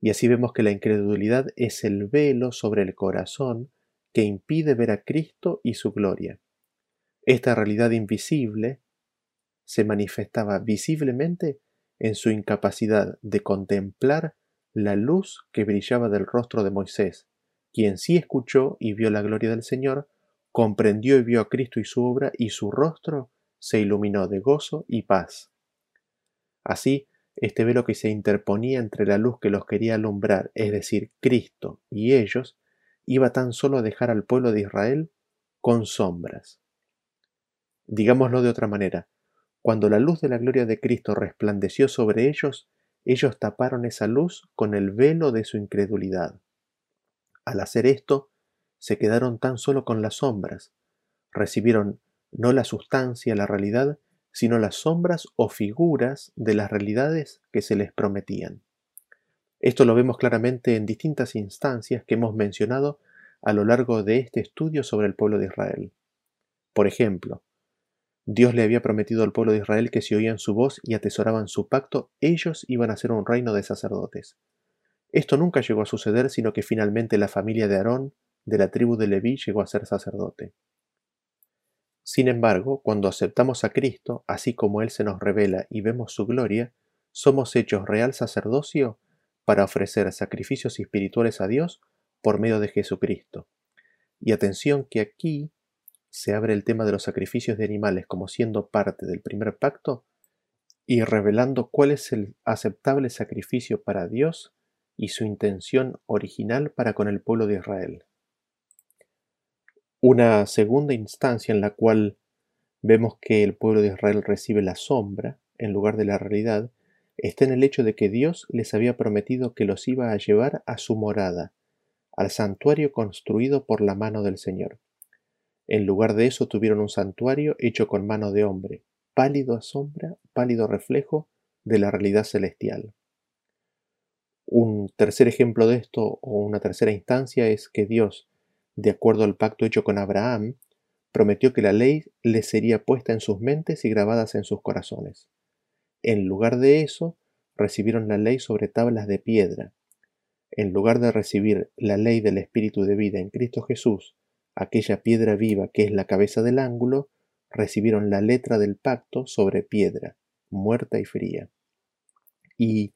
Y así vemos que la incredulidad es el velo sobre el corazón que impide ver a Cristo y su gloria. Esta realidad invisible se manifestaba visiblemente en su incapacidad de contemplar la luz que brillaba del rostro de Moisés, quien sí escuchó y vio la gloria del Señor, comprendió y vio a Cristo y su obra, y su rostro se iluminó de gozo y paz. Así, este velo que se interponía entre la luz que los quería alumbrar, es decir, Cristo y ellos, iba tan solo a dejar al pueblo de Israel con sombras. Digámoslo de otra manera, cuando la luz de la gloria de Cristo resplandeció sobre ellos, ellos taparon esa luz con el velo de su incredulidad. Al hacer esto, se quedaron tan solo con las sombras, recibieron no la sustancia, la realidad, sino las sombras o figuras de las realidades que se les prometían. Esto lo vemos claramente en distintas instancias que hemos mencionado a lo largo de este estudio sobre el pueblo de Israel. Por ejemplo, Dios le había prometido al pueblo de Israel que si oían su voz y atesoraban su pacto, ellos iban a ser un reino de sacerdotes. Esto nunca llegó a suceder, sino que finalmente la familia de Aarón, de la tribu de Leví, llegó a ser sacerdote. Sin embargo, cuando aceptamos a Cristo, así como Él se nos revela y vemos su gloria, somos hechos real sacerdocio para ofrecer sacrificios espirituales a Dios por medio de Jesucristo. Y atención que aquí se abre el tema de los sacrificios de animales como siendo parte del primer pacto y revelando cuál es el aceptable sacrificio para Dios y su intención original para con el pueblo de Israel. Una segunda instancia en la cual vemos que el pueblo de Israel recibe la sombra en lugar de la realidad está en el hecho de que Dios les había prometido que los iba a llevar a su morada, al santuario construido por la mano del Señor. En lugar de eso tuvieron un santuario hecho con mano de hombre, pálido sombra, pálido reflejo de la realidad celestial. Un tercer ejemplo de esto o una tercera instancia es que Dios, de acuerdo al pacto hecho con Abraham, prometió que la ley les sería puesta en sus mentes y grabadas en sus corazones. En lugar de eso, recibieron la ley sobre tablas de piedra. En lugar de recibir la ley del Espíritu de vida en Cristo Jesús, aquella piedra viva que es la cabeza del ángulo, recibieron la letra del pacto sobre piedra, muerta y fría. Y,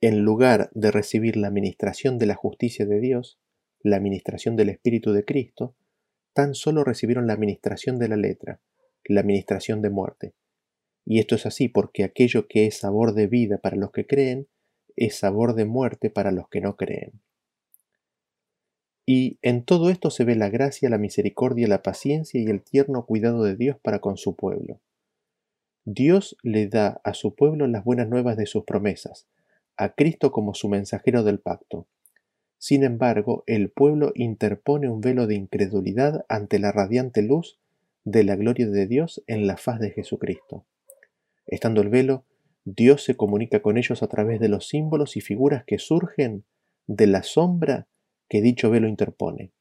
en lugar de recibir la administración de la justicia de Dios, la administración del Espíritu de Cristo, tan solo recibieron la administración de la letra, la administración de muerte. Y esto es así porque aquello que es sabor de vida para los que creen, es sabor de muerte para los que no creen. Y en todo esto se ve la gracia, la misericordia, la paciencia y el tierno cuidado de Dios para con su pueblo. Dios le da a su pueblo las buenas nuevas de sus promesas, a Cristo como su mensajero del pacto. Sin embargo, el pueblo interpone un velo de incredulidad ante la radiante luz de la gloria de Dios en la faz de Jesucristo. Estando el velo, Dios se comunica con ellos a través de los símbolos y figuras que surgen de la sombra que dicho velo interpone.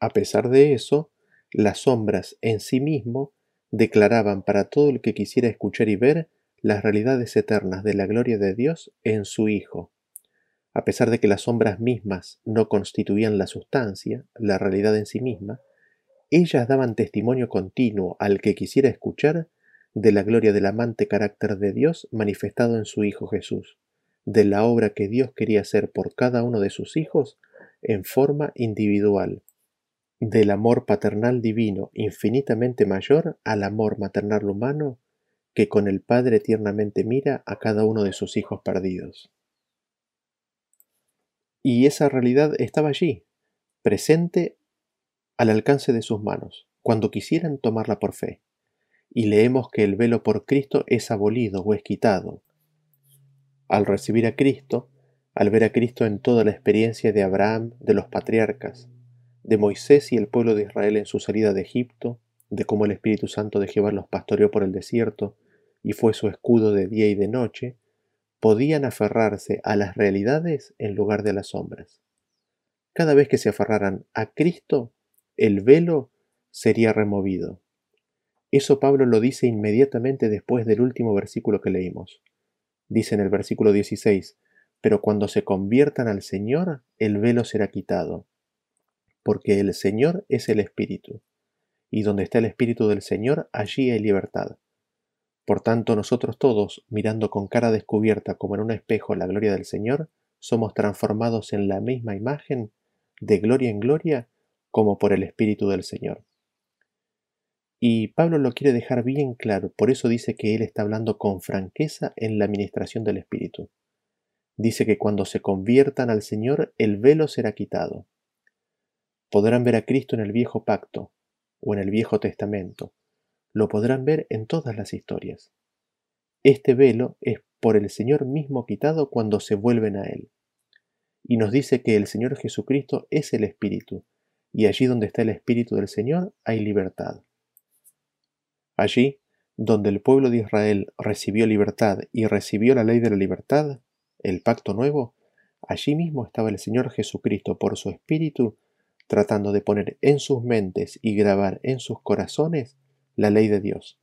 A pesar de eso, las sombras en sí mismo declaraban para todo el que quisiera escuchar y ver las realidades eternas de la gloria de Dios en su Hijo. A pesar de que las sombras mismas no constituían la sustancia, la realidad en sí misma, ellas daban testimonio continuo al que quisiera escuchar de la gloria del amante carácter de Dios manifestado en su Hijo Jesús, de la obra que Dios quería hacer por cada uno de sus hijos en forma individual, del amor paternal divino infinitamente mayor al amor maternal humano que con el Padre tiernamente mira a cada uno de sus hijos perdidos. Y esa realidad estaba allí, presente al alcance de sus manos, cuando quisieran tomarla por fe y leemos que el velo por Cristo es abolido o es quitado. Al recibir a Cristo, al ver a Cristo en toda la experiencia de Abraham, de los patriarcas, de Moisés y el pueblo de Israel en su salida de Egipto, de cómo el Espíritu Santo de Jehová los pastoreó por el desierto y fue su escudo de día y de noche, podían aferrarse a las realidades en lugar de las sombras. Cada vez que se aferraran a Cristo, el velo sería removido. Eso Pablo lo dice inmediatamente después del último versículo que leímos. Dice en el versículo 16, pero cuando se conviertan al Señor, el velo será quitado, porque el Señor es el Espíritu, y donde está el Espíritu del Señor, allí hay libertad. Por tanto, nosotros todos, mirando con cara descubierta como en un espejo la gloria del Señor, somos transformados en la misma imagen, de gloria en gloria, como por el Espíritu del Señor. Y Pablo lo quiere dejar bien claro, por eso dice que él está hablando con franqueza en la administración del Espíritu. Dice que cuando se conviertan al Señor, el velo será quitado. Podrán ver a Cristo en el viejo pacto o en el viejo testamento. Lo podrán ver en todas las historias. Este velo es por el Señor mismo quitado cuando se vuelven a Él. Y nos dice que el Señor Jesucristo es el Espíritu, y allí donde está el Espíritu del Señor hay libertad. Allí, donde el pueblo de Israel recibió libertad y recibió la ley de la libertad, el pacto nuevo, allí mismo estaba el Señor Jesucristo por su Espíritu, tratando de poner en sus mentes y grabar en sus corazones la ley de Dios.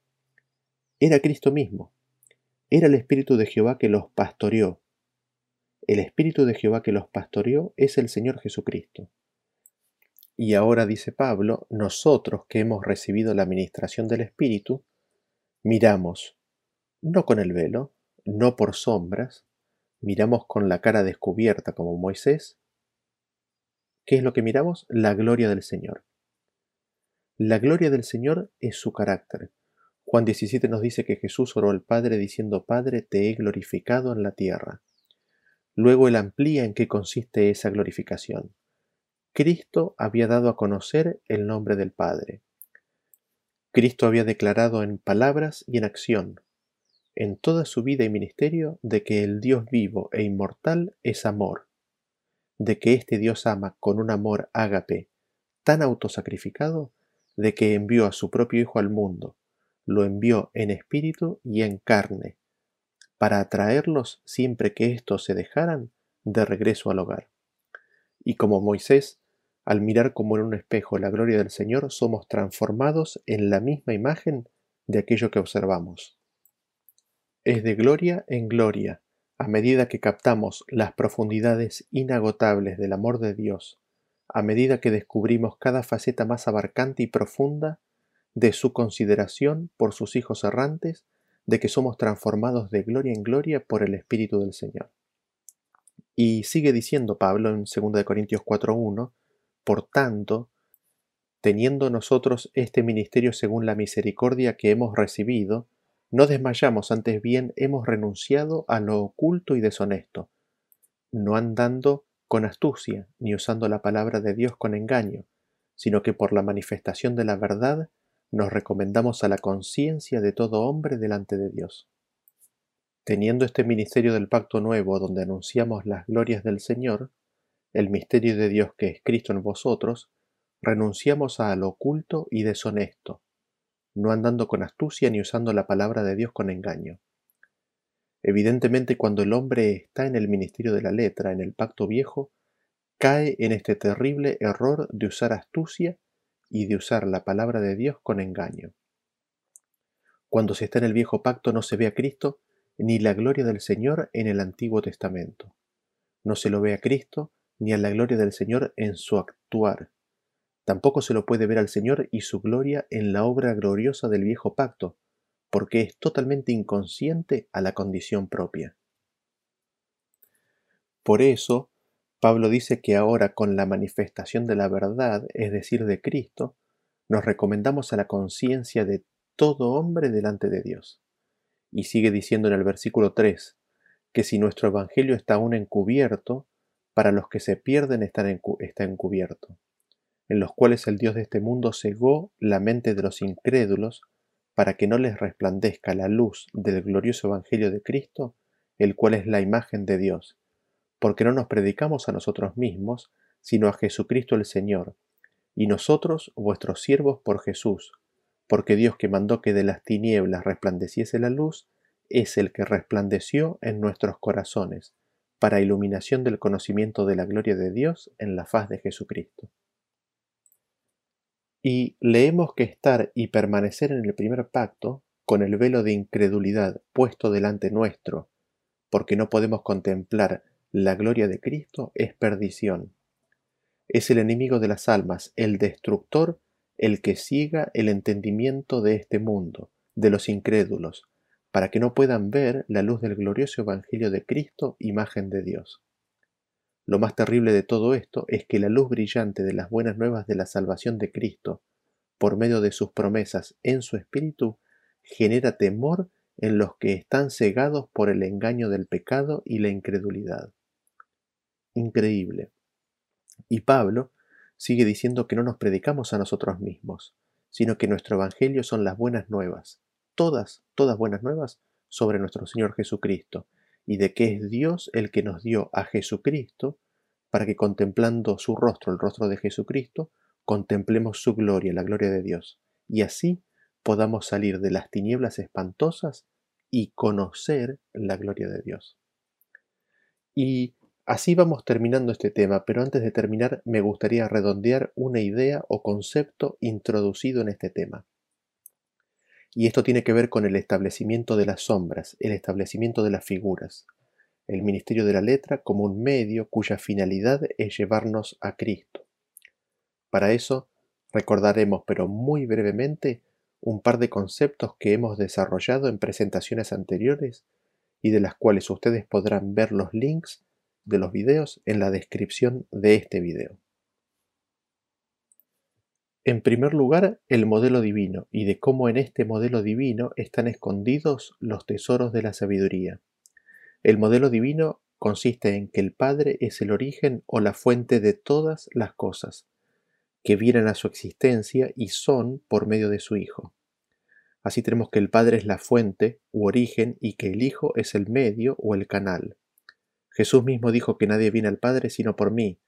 Era Cristo mismo, era el Espíritu de Jehová que los pastoreó. El Espíritu de Jehová que los pastoreó es el Señor Jesucristo. Y ahora dice Pablo, nosotros que hemos recibido la administración del Espíritu, miramos, no con el velo, no por sombras, miramos con la cara descubierta como Moisés. ¿Qué es lo que miramos? La gloria del Señor. La gloria del Señor es su carácter. Juan 17 nos dice que Jesús oró al Padre diciendo, Padre, te he glorificado en la tierra. Luego él amplía en qué consiste esa glorificación. Cristo había dado a conocer el nombre del Padre. Cristo había declarado en palabras y en acción, en toda su vida y ministerio, de que el Dios vivo e inmortal es amor, de que este Dios ama con un amor ágape tan autosacrificado, de que envió a su propio Hijo al mundo, lo envió en espíritu y en carne, para atraerlos siempre que éstos se dejaran de regreso al hogar. Y como Moisés al mirar como en un espejo la gloria del Señor, somos transformados en la misma imagen de aquello que observamos. Es de gloria en gloria, a medida que captamos las profundidades inagotables del amor de Dios, a medida que descubrimos cada faceta más abarcante y profunda de su consideración por sus hijos errantes, de que somos transformados de gloria en gloria por el Espíritu del Señor. Y sigue diciendo Pablo en 2 Corintios 4.1, por tanto, Teniendo nosotros este ministerio según la misericordia que hemos recibido, no desmayamos, antes bien hemos renunciado a lo oculto y deshonesto, no andando con astucia, ni usando la palabra de Dios con engaño, sino que por la manifestación de la verdad nos recomendamos a la conciencia de todo hombre delante de Dios. Teniendo este ministerio del pacto nuevo donde anunciamos las glorias del Señor, el misterio de Dios que es Cristo en vosotros, renunciamos a lo oculto y deshonesto, no andando con astucia ni usando la palabra de Dios con engaño. Evidentemente cuando el hombre está en el ministerio de la letra, en el pacto viejo, cae en este terrible error de usar astucia y de usar la palabra de Dios con engaño. Cuando se está en el viejo pacto no se ve a Cristo ni la gloria del Señor en el Antiguo Testamento. No se lo ve a Cristo ni a la gloria del Señor en su actuar, Tampoco se lo puede ver al Señor y su gloria en la obra gloriosa del viejo pacto, porque es totalmente inconsciente a la condición propia. Por eso, Pablo dice que ahora con la manifestación de la verdad, es decir, de Cristo, nos recomendamos a la conciencia de todo hombre delante de Dios. Y sigue diciendo en el versículo 3, que si nuestro Evangelio está aún encubierto, para los que se pierden está encubierto en los cuales el Dios de este mundo cegó la mente de los incrédulos para que no les resplandezca la luz del glorioso Evangelio de Cristo, el cual es la imagen de Dios, porque no nos predicamos a nosotros mismos, sino a Jesucristo el Señor, y nosotros vuestros siervos por Jesús, porque Dios que mandó que de las tinieblas resplandeciese la luz, es el que resplandeció en nuestros corazones, para iluminación del conocimiento de la gloria de Dios en la faz de Jesucristo. Y leemos que estar y permanecer en el primer pacto, con el velo de incredulidad puesto delante nuestro, porque no podemos contemplar la gloria de Cristo, es perdición. Es el enemigo de las almas, el destructor, el que ciega el entendimiento de este mundo, de los incrédulos, para que no puedan ver la luz del glorioso Evangelio de Cristo, imagen de Dios. Lo más terrible de todo esto es que la luz brillante de las buenas nuevas de la salvación de Cristo, por medio de sus promesas en su espíritu, genera temor en los que están cegados por el engaño del pecado y la incredulidad. Increíble. Y Pablo sigue diciendo que no nos predicamos a nosotros mismos, sino que nuestro Evangelio son las buenas nuevas, todas, todas buenas nuevas sobre nuestro Señor Jesucristo, y de que es Dios el que nos dio a Jesucristo, para que contemplando su rostro, el rostro de Jesucristo, contemplemos su gloria, la gloria de Dios, y así podamos salir de las tinieblas espantosas y conocer la gloria de Dios. Y así vamos terminando este tema, pero antes de terminar me gustaría redondear una idea o concepto introducido en este tema. Y esto tiene que ver con el establecimiento de las sombras, el establecimiento de las figuras, el ministerio de la letra como un medio cuya finalidad es llevarnos a Cristo. Para eso recordaremos, pero muy brevemente, un par de conceptos que hemos desarrollado en presentaciones anteriores y de las cuales ustedes podrán ver los links de los videos en la descripción de este video. En primer lugar, el modelo divino y de cómo en este modelo divino están escondidos los tesoros de la sabiduría. El modelo divino consiste en que el Padre es el origen o la fuente de todas las cosas, que vienen a su existencia y son por medio de su Hijo. Así tenemos que el Padre es la fuente u origen y que el Hijo es el medio o el canal. Jesús mismo dijo que nadie viene al Padre sino por mí,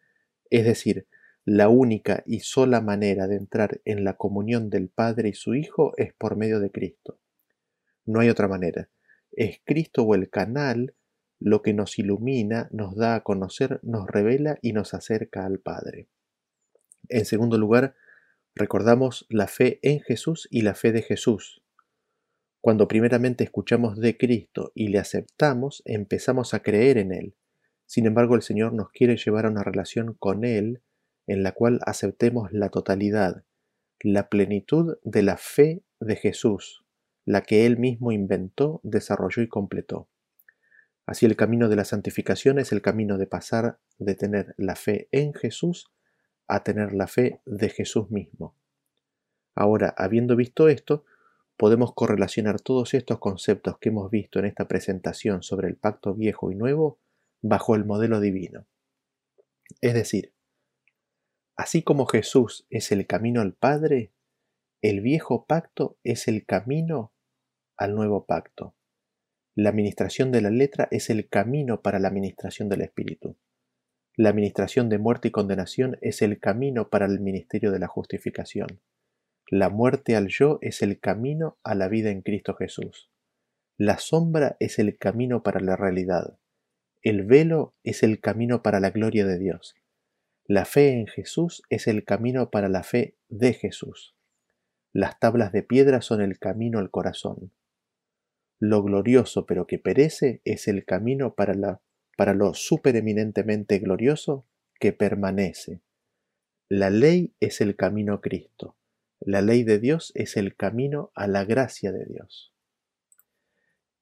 es decir, la única y sola manera de entrar en la comunión del Padre y su Hijo es por medio de Cristo. No hay otra manera. Es Cristo o el canal lo que nos ilumina, nos da a conocer, nos revela y nos acerca al Padre. En segundo lugar, recordamos la fe en Jesús y la fe de Jesús. Cuando primeramente escuchamos de Cristo y le aceptamos, empezamos a creer en Él. Sin embargo, el Señor nos quiere llevar a una relación con Él en la cual aceptemos la totalidad, la plenitud de la fe de Jesús, la que Él mismo inventó, desarrolló y completó. Así el camino de la santificación es el camino de pasar de tener la fe en Jesús a tener la fe de Jesús mismo, Ahora, habiendo visto esto, podemos correlacionar todos estos conceptos que hemos visto en esta presentación sobre el pacto viejo y nuevo bajo el modelo divino. Es decir, así como Jesús es el camino al Padre, el viejo pacto es el camino al nuevo pacto. La administración de la letra es el camino para la administración del Espíritu. La administración de muerte y condenación es el camino para el ministerio de la justificación. La muerte al yo es el camino a la vida en Cristo Jesús. La sombra es el camino para la realidad. El velo es el camino para la gloria de Dios. La fe en Jesús es el camino para la fe de Jesús. Las tablas de piedra son el camino al corazón. Lo glorioso pero que perece es el camino para, la, para lo supereminentemente glorioso que permanece. La ley es el camino a Cristo. La ley de Dios es el camino a la gracia de Dios.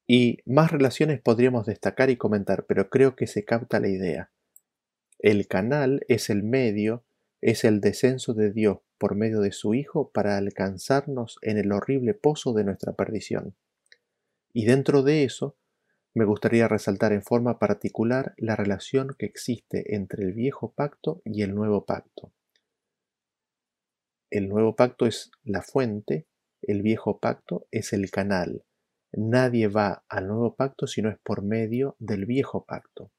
Y más relaciones podríamos destacar y comentar, pero creo que se capta la idea. El canal es el medio, es el descenso de Dios por medio de su Hijo para alcanzarnos en el horrible pozo de nuestra perdición. Y dentro de eso, me gustaría resaltar en forma particular la relación que existe entre el viejo pacto y el nuevo pacto. El nuevo pacto es la fuente, el viejo pacto es el canal. Nadie va al nuevo pacto si no es por medio del viejo pacto.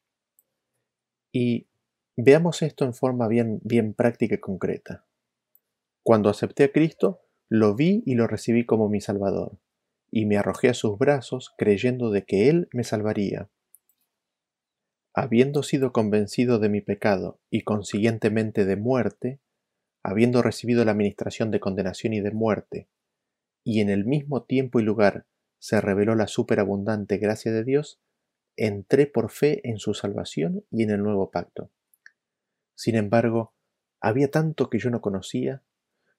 Y veamos esto en forma bien, práctica y concreta. Cuando acepté a Cristo, lo vi y lo recibí como mi Salvador, y me arrojé a sus brazos creyendo de que Él me salvaría. Habiendo sido convencido de mi pecado y consiguientemente de muerte, habiendo recibido la administración de condenación y de muerte, y en el mismo tiempo y lugar se reveló la superabundante gracia de Dios, entré por fe en su salvación y en el nuevo pacto. Sin embargo, había tanto que yo no conocía,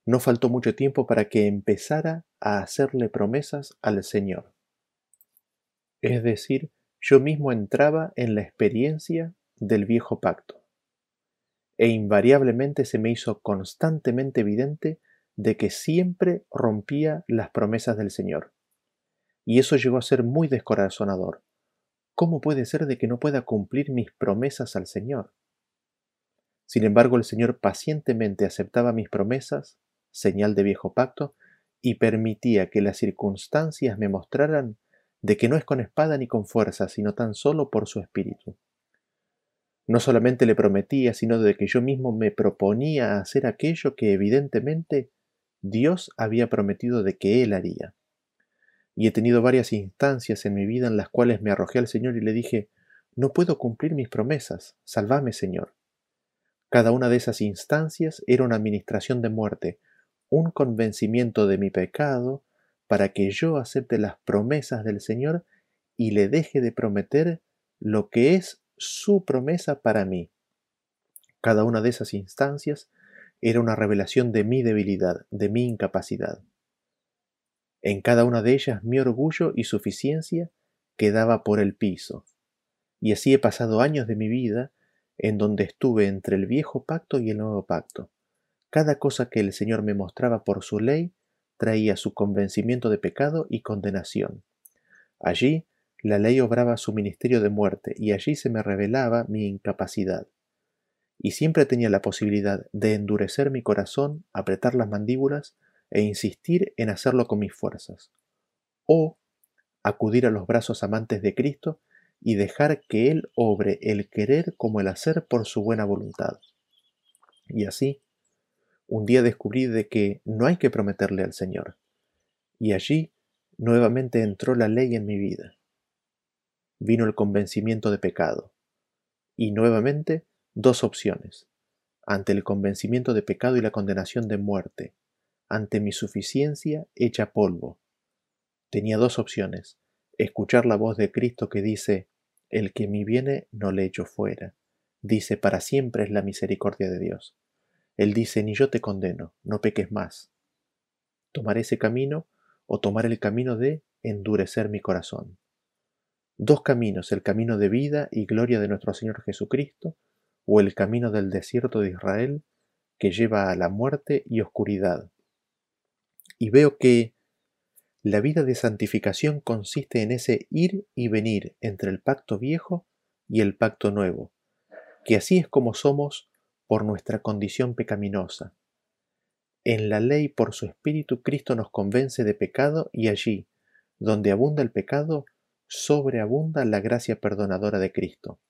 no faltó mucho tiempo para que empezara a hacerle promesas al Señor. Es decir, yo mismo entraba en la experiencia del viejo pacto e invariablemente se me hizo constantemente evidente de que siempre rompía las promesas del Señor. Y eso llegó a ser muy descorazonador. ¿Cómo puede ser de que no pueda cumplir mis promesas al Señor? Sin embargo, el Señor pacientemente aceptaba mis promesas, señal de viejo pacto, y permitía que las circunstancias me mostraran de que no es con espada ni con fuerza, sino tan solo por su espíritu. No solamente le prometía, sino de que yo mismo me proponía hacer aquello que evidentemente Dios había prometido de que Él haría. Y he tenido varias instancias en mi vida en las cuales me arrojé al Señor y le dije, no puedo cumplir mis promesas, salvame Señor. Cada una de esas instancias era una administración de muerte, un convencimiento de mi pecado, para que yo acepte las promesas del Señor y le deje de prometer lo que es su promesa para mí. Cada una de esas instancias era una revelación de mi debilidad, de mi incapacidad. En cada una de ellas mi orgullo y suficiencia quedaba por el piso. Y así he pasado años de mi vida en donde estuve entre el viejo pacto y el nuevo pacto. Cada cosa que el Señor me mostraba por su ley traía su convencimiento de pecado y condenación. Allí la ley obraba su ministerio de muerte y allí se me revelaba mi incapacidad. Y siempre tenía la posibilidad de endurecer mi corazón, apretar las mandíbulas e insistir en hacerlo con mis fuerzas. O acudir a los brazos amantes de Cristo y dejar que Él obre el querer como el hacer por su buena voluntad. Y así, un día descubrí de que no hay que prometerle al Señor. Y allí nuevamente entró la ley en mi vida vino el convencimiento de pecado. Y nuevamente, dos opciones. Ante el convencimiento de pecado y la condenación de muerte, ante mi suficiencia hecha polvo. Tenía dos opciones. Escuchar la voz de Cristo que dice, el que mi viene no le echo fuera. Dice, para siempre es la misericordia de Dios. Él dice, ni yo te condeno, no peques más. Tomar ese camino o tomar el camino de endurecer mi corazón dos caminos, el camino de vida y gloria de nuestro Señor Jesucristo, o el camino del desierto de Israel, que lleva a la muerte y oscuridad. y veo que la vida de santificación consiste en ese ir y venir entre el pacto viejo y el pacto nuevo, que así es como somos por nuestra condición pecaminosa. En la ley por su espíritu Cristo nos convence de pecado y allí, donde abunda el pecado, sobreabunda la gracia perdonadora de Cristo.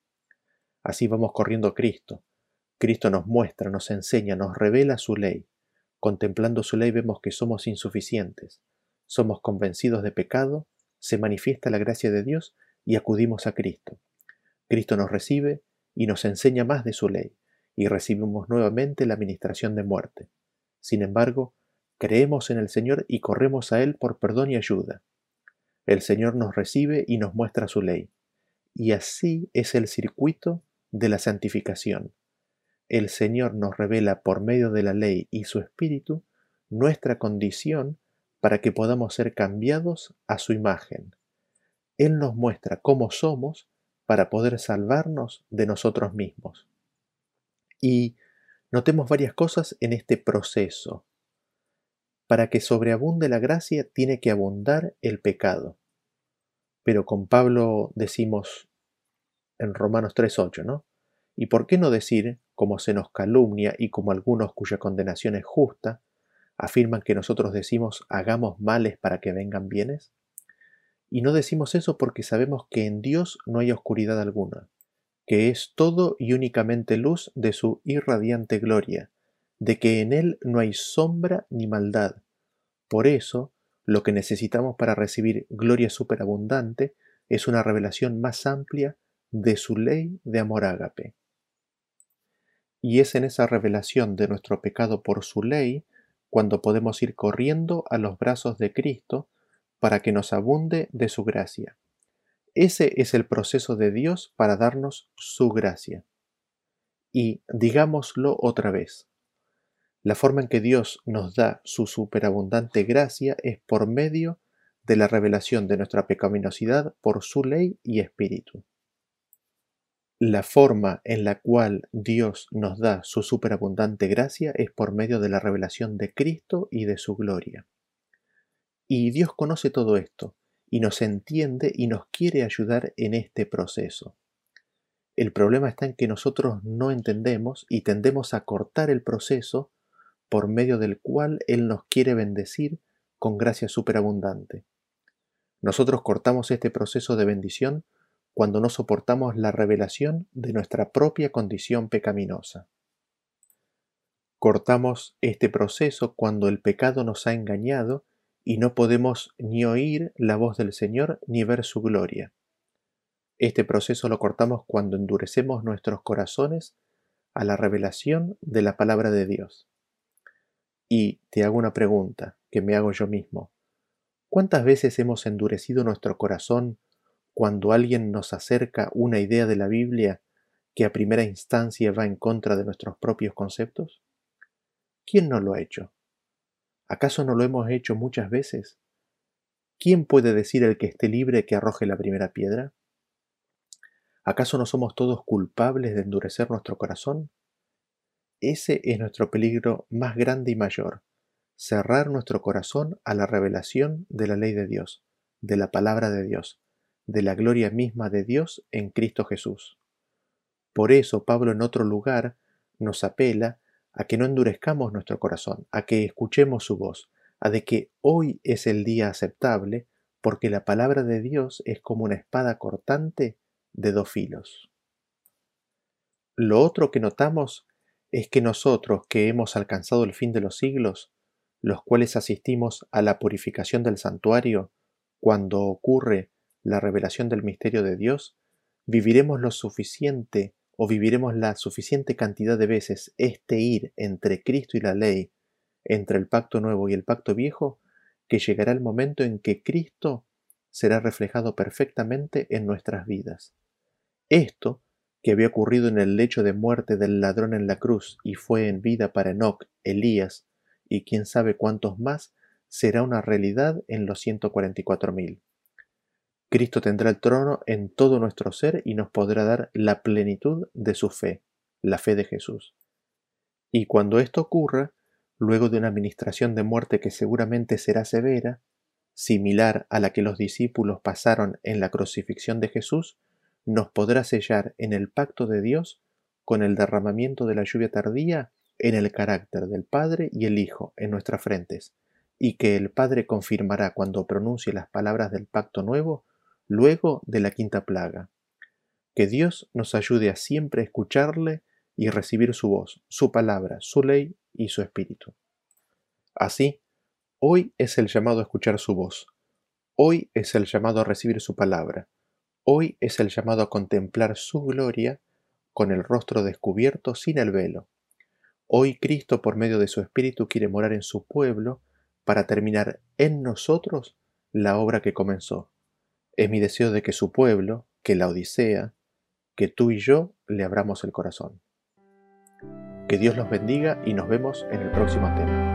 Así vamos corriendo a Cristo. Cristo nos muestra, nos enseña, nos revela su ley. Contemplando su ley vemos que somos insuficientes, somos convencidos de pecado, se manifiesta la gracia de Dios y acudimos a Cristo. Cristo nos recibe y nos enseña más de su ley, y recibimos nuevamente la administración de muerte. Sin embargo, creemos en el Señor y corremos a Él por perdón y ayuda. El Señor nos recibe y nos muestra su ley. Y así es el circuito de la santificación. El Señor nos revela por medio de la ley y su Espíritu nuestra condición para que podamos ser cambiados a su imagen. Él nos muestra cómo somos para poder salvarnos de nosotros mismos. Y notemos varias cosas en este proceso. Para que sobreabunde la gracia tiene que abundar el pecado. Pero con Pablo decimos en Romanos 3.8, ¿no? ¿Y por qué no decir, como se nos calumnia y como algunos cuya condenación es justa, afirman que nosotros decimos hagamos males para que vengan bienes? Y no decimos eso porque sabemos que en Dios no hay oscuridad alguna, que es todo y únicamente luz de su irradiante gloria, de que en Él no hay sombra ni maldad. Por eso, lo que necesitamos para recibir gloria superabundante es una revelación más amplia de su ley de amor ágape. Y es en esa revelación de nuestro pecado por su ley cuando podemos ir corriendo a los brazos de Cristo para que nos abunde de su gracia. Ese es el proceso de Dios para darnos su gracia. Y digámoslo otra vez. La forma en que Dios nos da su superabundante gracia es por medio de la revelación de nuestra pecaminosidad por su ley y espíritu. La forma en la cual Dios nos da su superabundante gracia es por medio de la revelación de Cristo y de su gloria. Y Dios conoce todo esto, y nos entiende y nos quiere ayudar en este proceso. El problema está en que nosotros no entendemos y tendemos a cortar el proceso por medio del cual Él nos quiere bendecir con gracia superabundante. Nosotros cortamos este proceso de bendición cuando no soportamos la revelación de nuestra propia condición pecaminosa. Cortamos este proceso cuando el pecado nos ha engañado y no podemos ni oír la voz del Señor ni ver su gloria. Este proceso lo cortamos cuando endurecemos nuestros corazones a la revelación de la palabra de Dios. Y te hago una pregunta que me hago yo mismo. ¿Cuántas veces hemos endurecido nuestro corazón cuando alguien nos acerca una idea de la Biblia que a primera instancia va en contra de nuestros propios conceptos? ¿Quién no lo ha hecho? ¿Acaso no lo hemos hecho muchas veces? ¿Quién puede decir el que esté libre que arroje la primera piedra? ¿Acaso no somos todos culpables de endurecer nuestro corazón? Ese es nuestro peligro más grande y mayor, cerrar nuestro corazón a la revelación de la ley de Dios, de la palabra de Dios, de la gloria misma de Dios en Cristo Jesús. Por eso Pablo en otro lugar nos apela a que no endurezcamos nuestro corazón, a que escuchemos su voz, a de que hoy es el día aceptable, porque la palabra de Dios es como una espada cortante de dos filos. Lo otro que notamos es que nosotros que hemos alcanzado el fin de los siglos, los cuales asistimos a la purificación del santuario, cuando ocurre la revelación del misterio de Dios, viviremos lo suficiente o viviremos la suficiente cantidad de veces este ir entre Cristo y la ley, entre el pacto nuevo y el pacto viejo, que llegará el momento en que Cristo será reflejado perfectamente en nuestras vidas. Esto, que había ocurrido en el lecho de muerte del ladrón en la cruz y fue en vida para Enoch, Elías y quién sabe cuántos más, será una realidad en los 144.000. Cristo tendrá el trono en todo nuestro ser y nos podrá dar la plenitud de su fe, la fe de Jesús. Y cuando esto ocurra, luego de una administración de muerte que seguramente será severa, similar a la que los discípulos pasaron en la crucifixión de Jesús, nos podrá sellar en el pacto de Dios con el derramamiento de la lluvia tardía en el carácter del Padre y el Hijo en nuestras frentes, y que el Padre confirmará cuando pronuncie las palabras del pacto nuevo luego de la quinta plaga. Que Dios nos ayude a siempre escucharle y recibir su voz, su palabra, su ley y su espíritu. Así, hoy es el llamado a escuchar su voz, hoy es el llamado a recibir su palabra, hoy es el llamado a contemplar su gloria con el rostro descubierto sin el velo. Hoy Cristo por medio de su Espíritu quiere morar en su pueblo para terminar en nosotros la obra que comenzó. Es mi deseo de que su pueblo, que la Odisea, que tú y yo le abramos el corazón. Que Dios los bendiga y nos vemos en el próximo tema.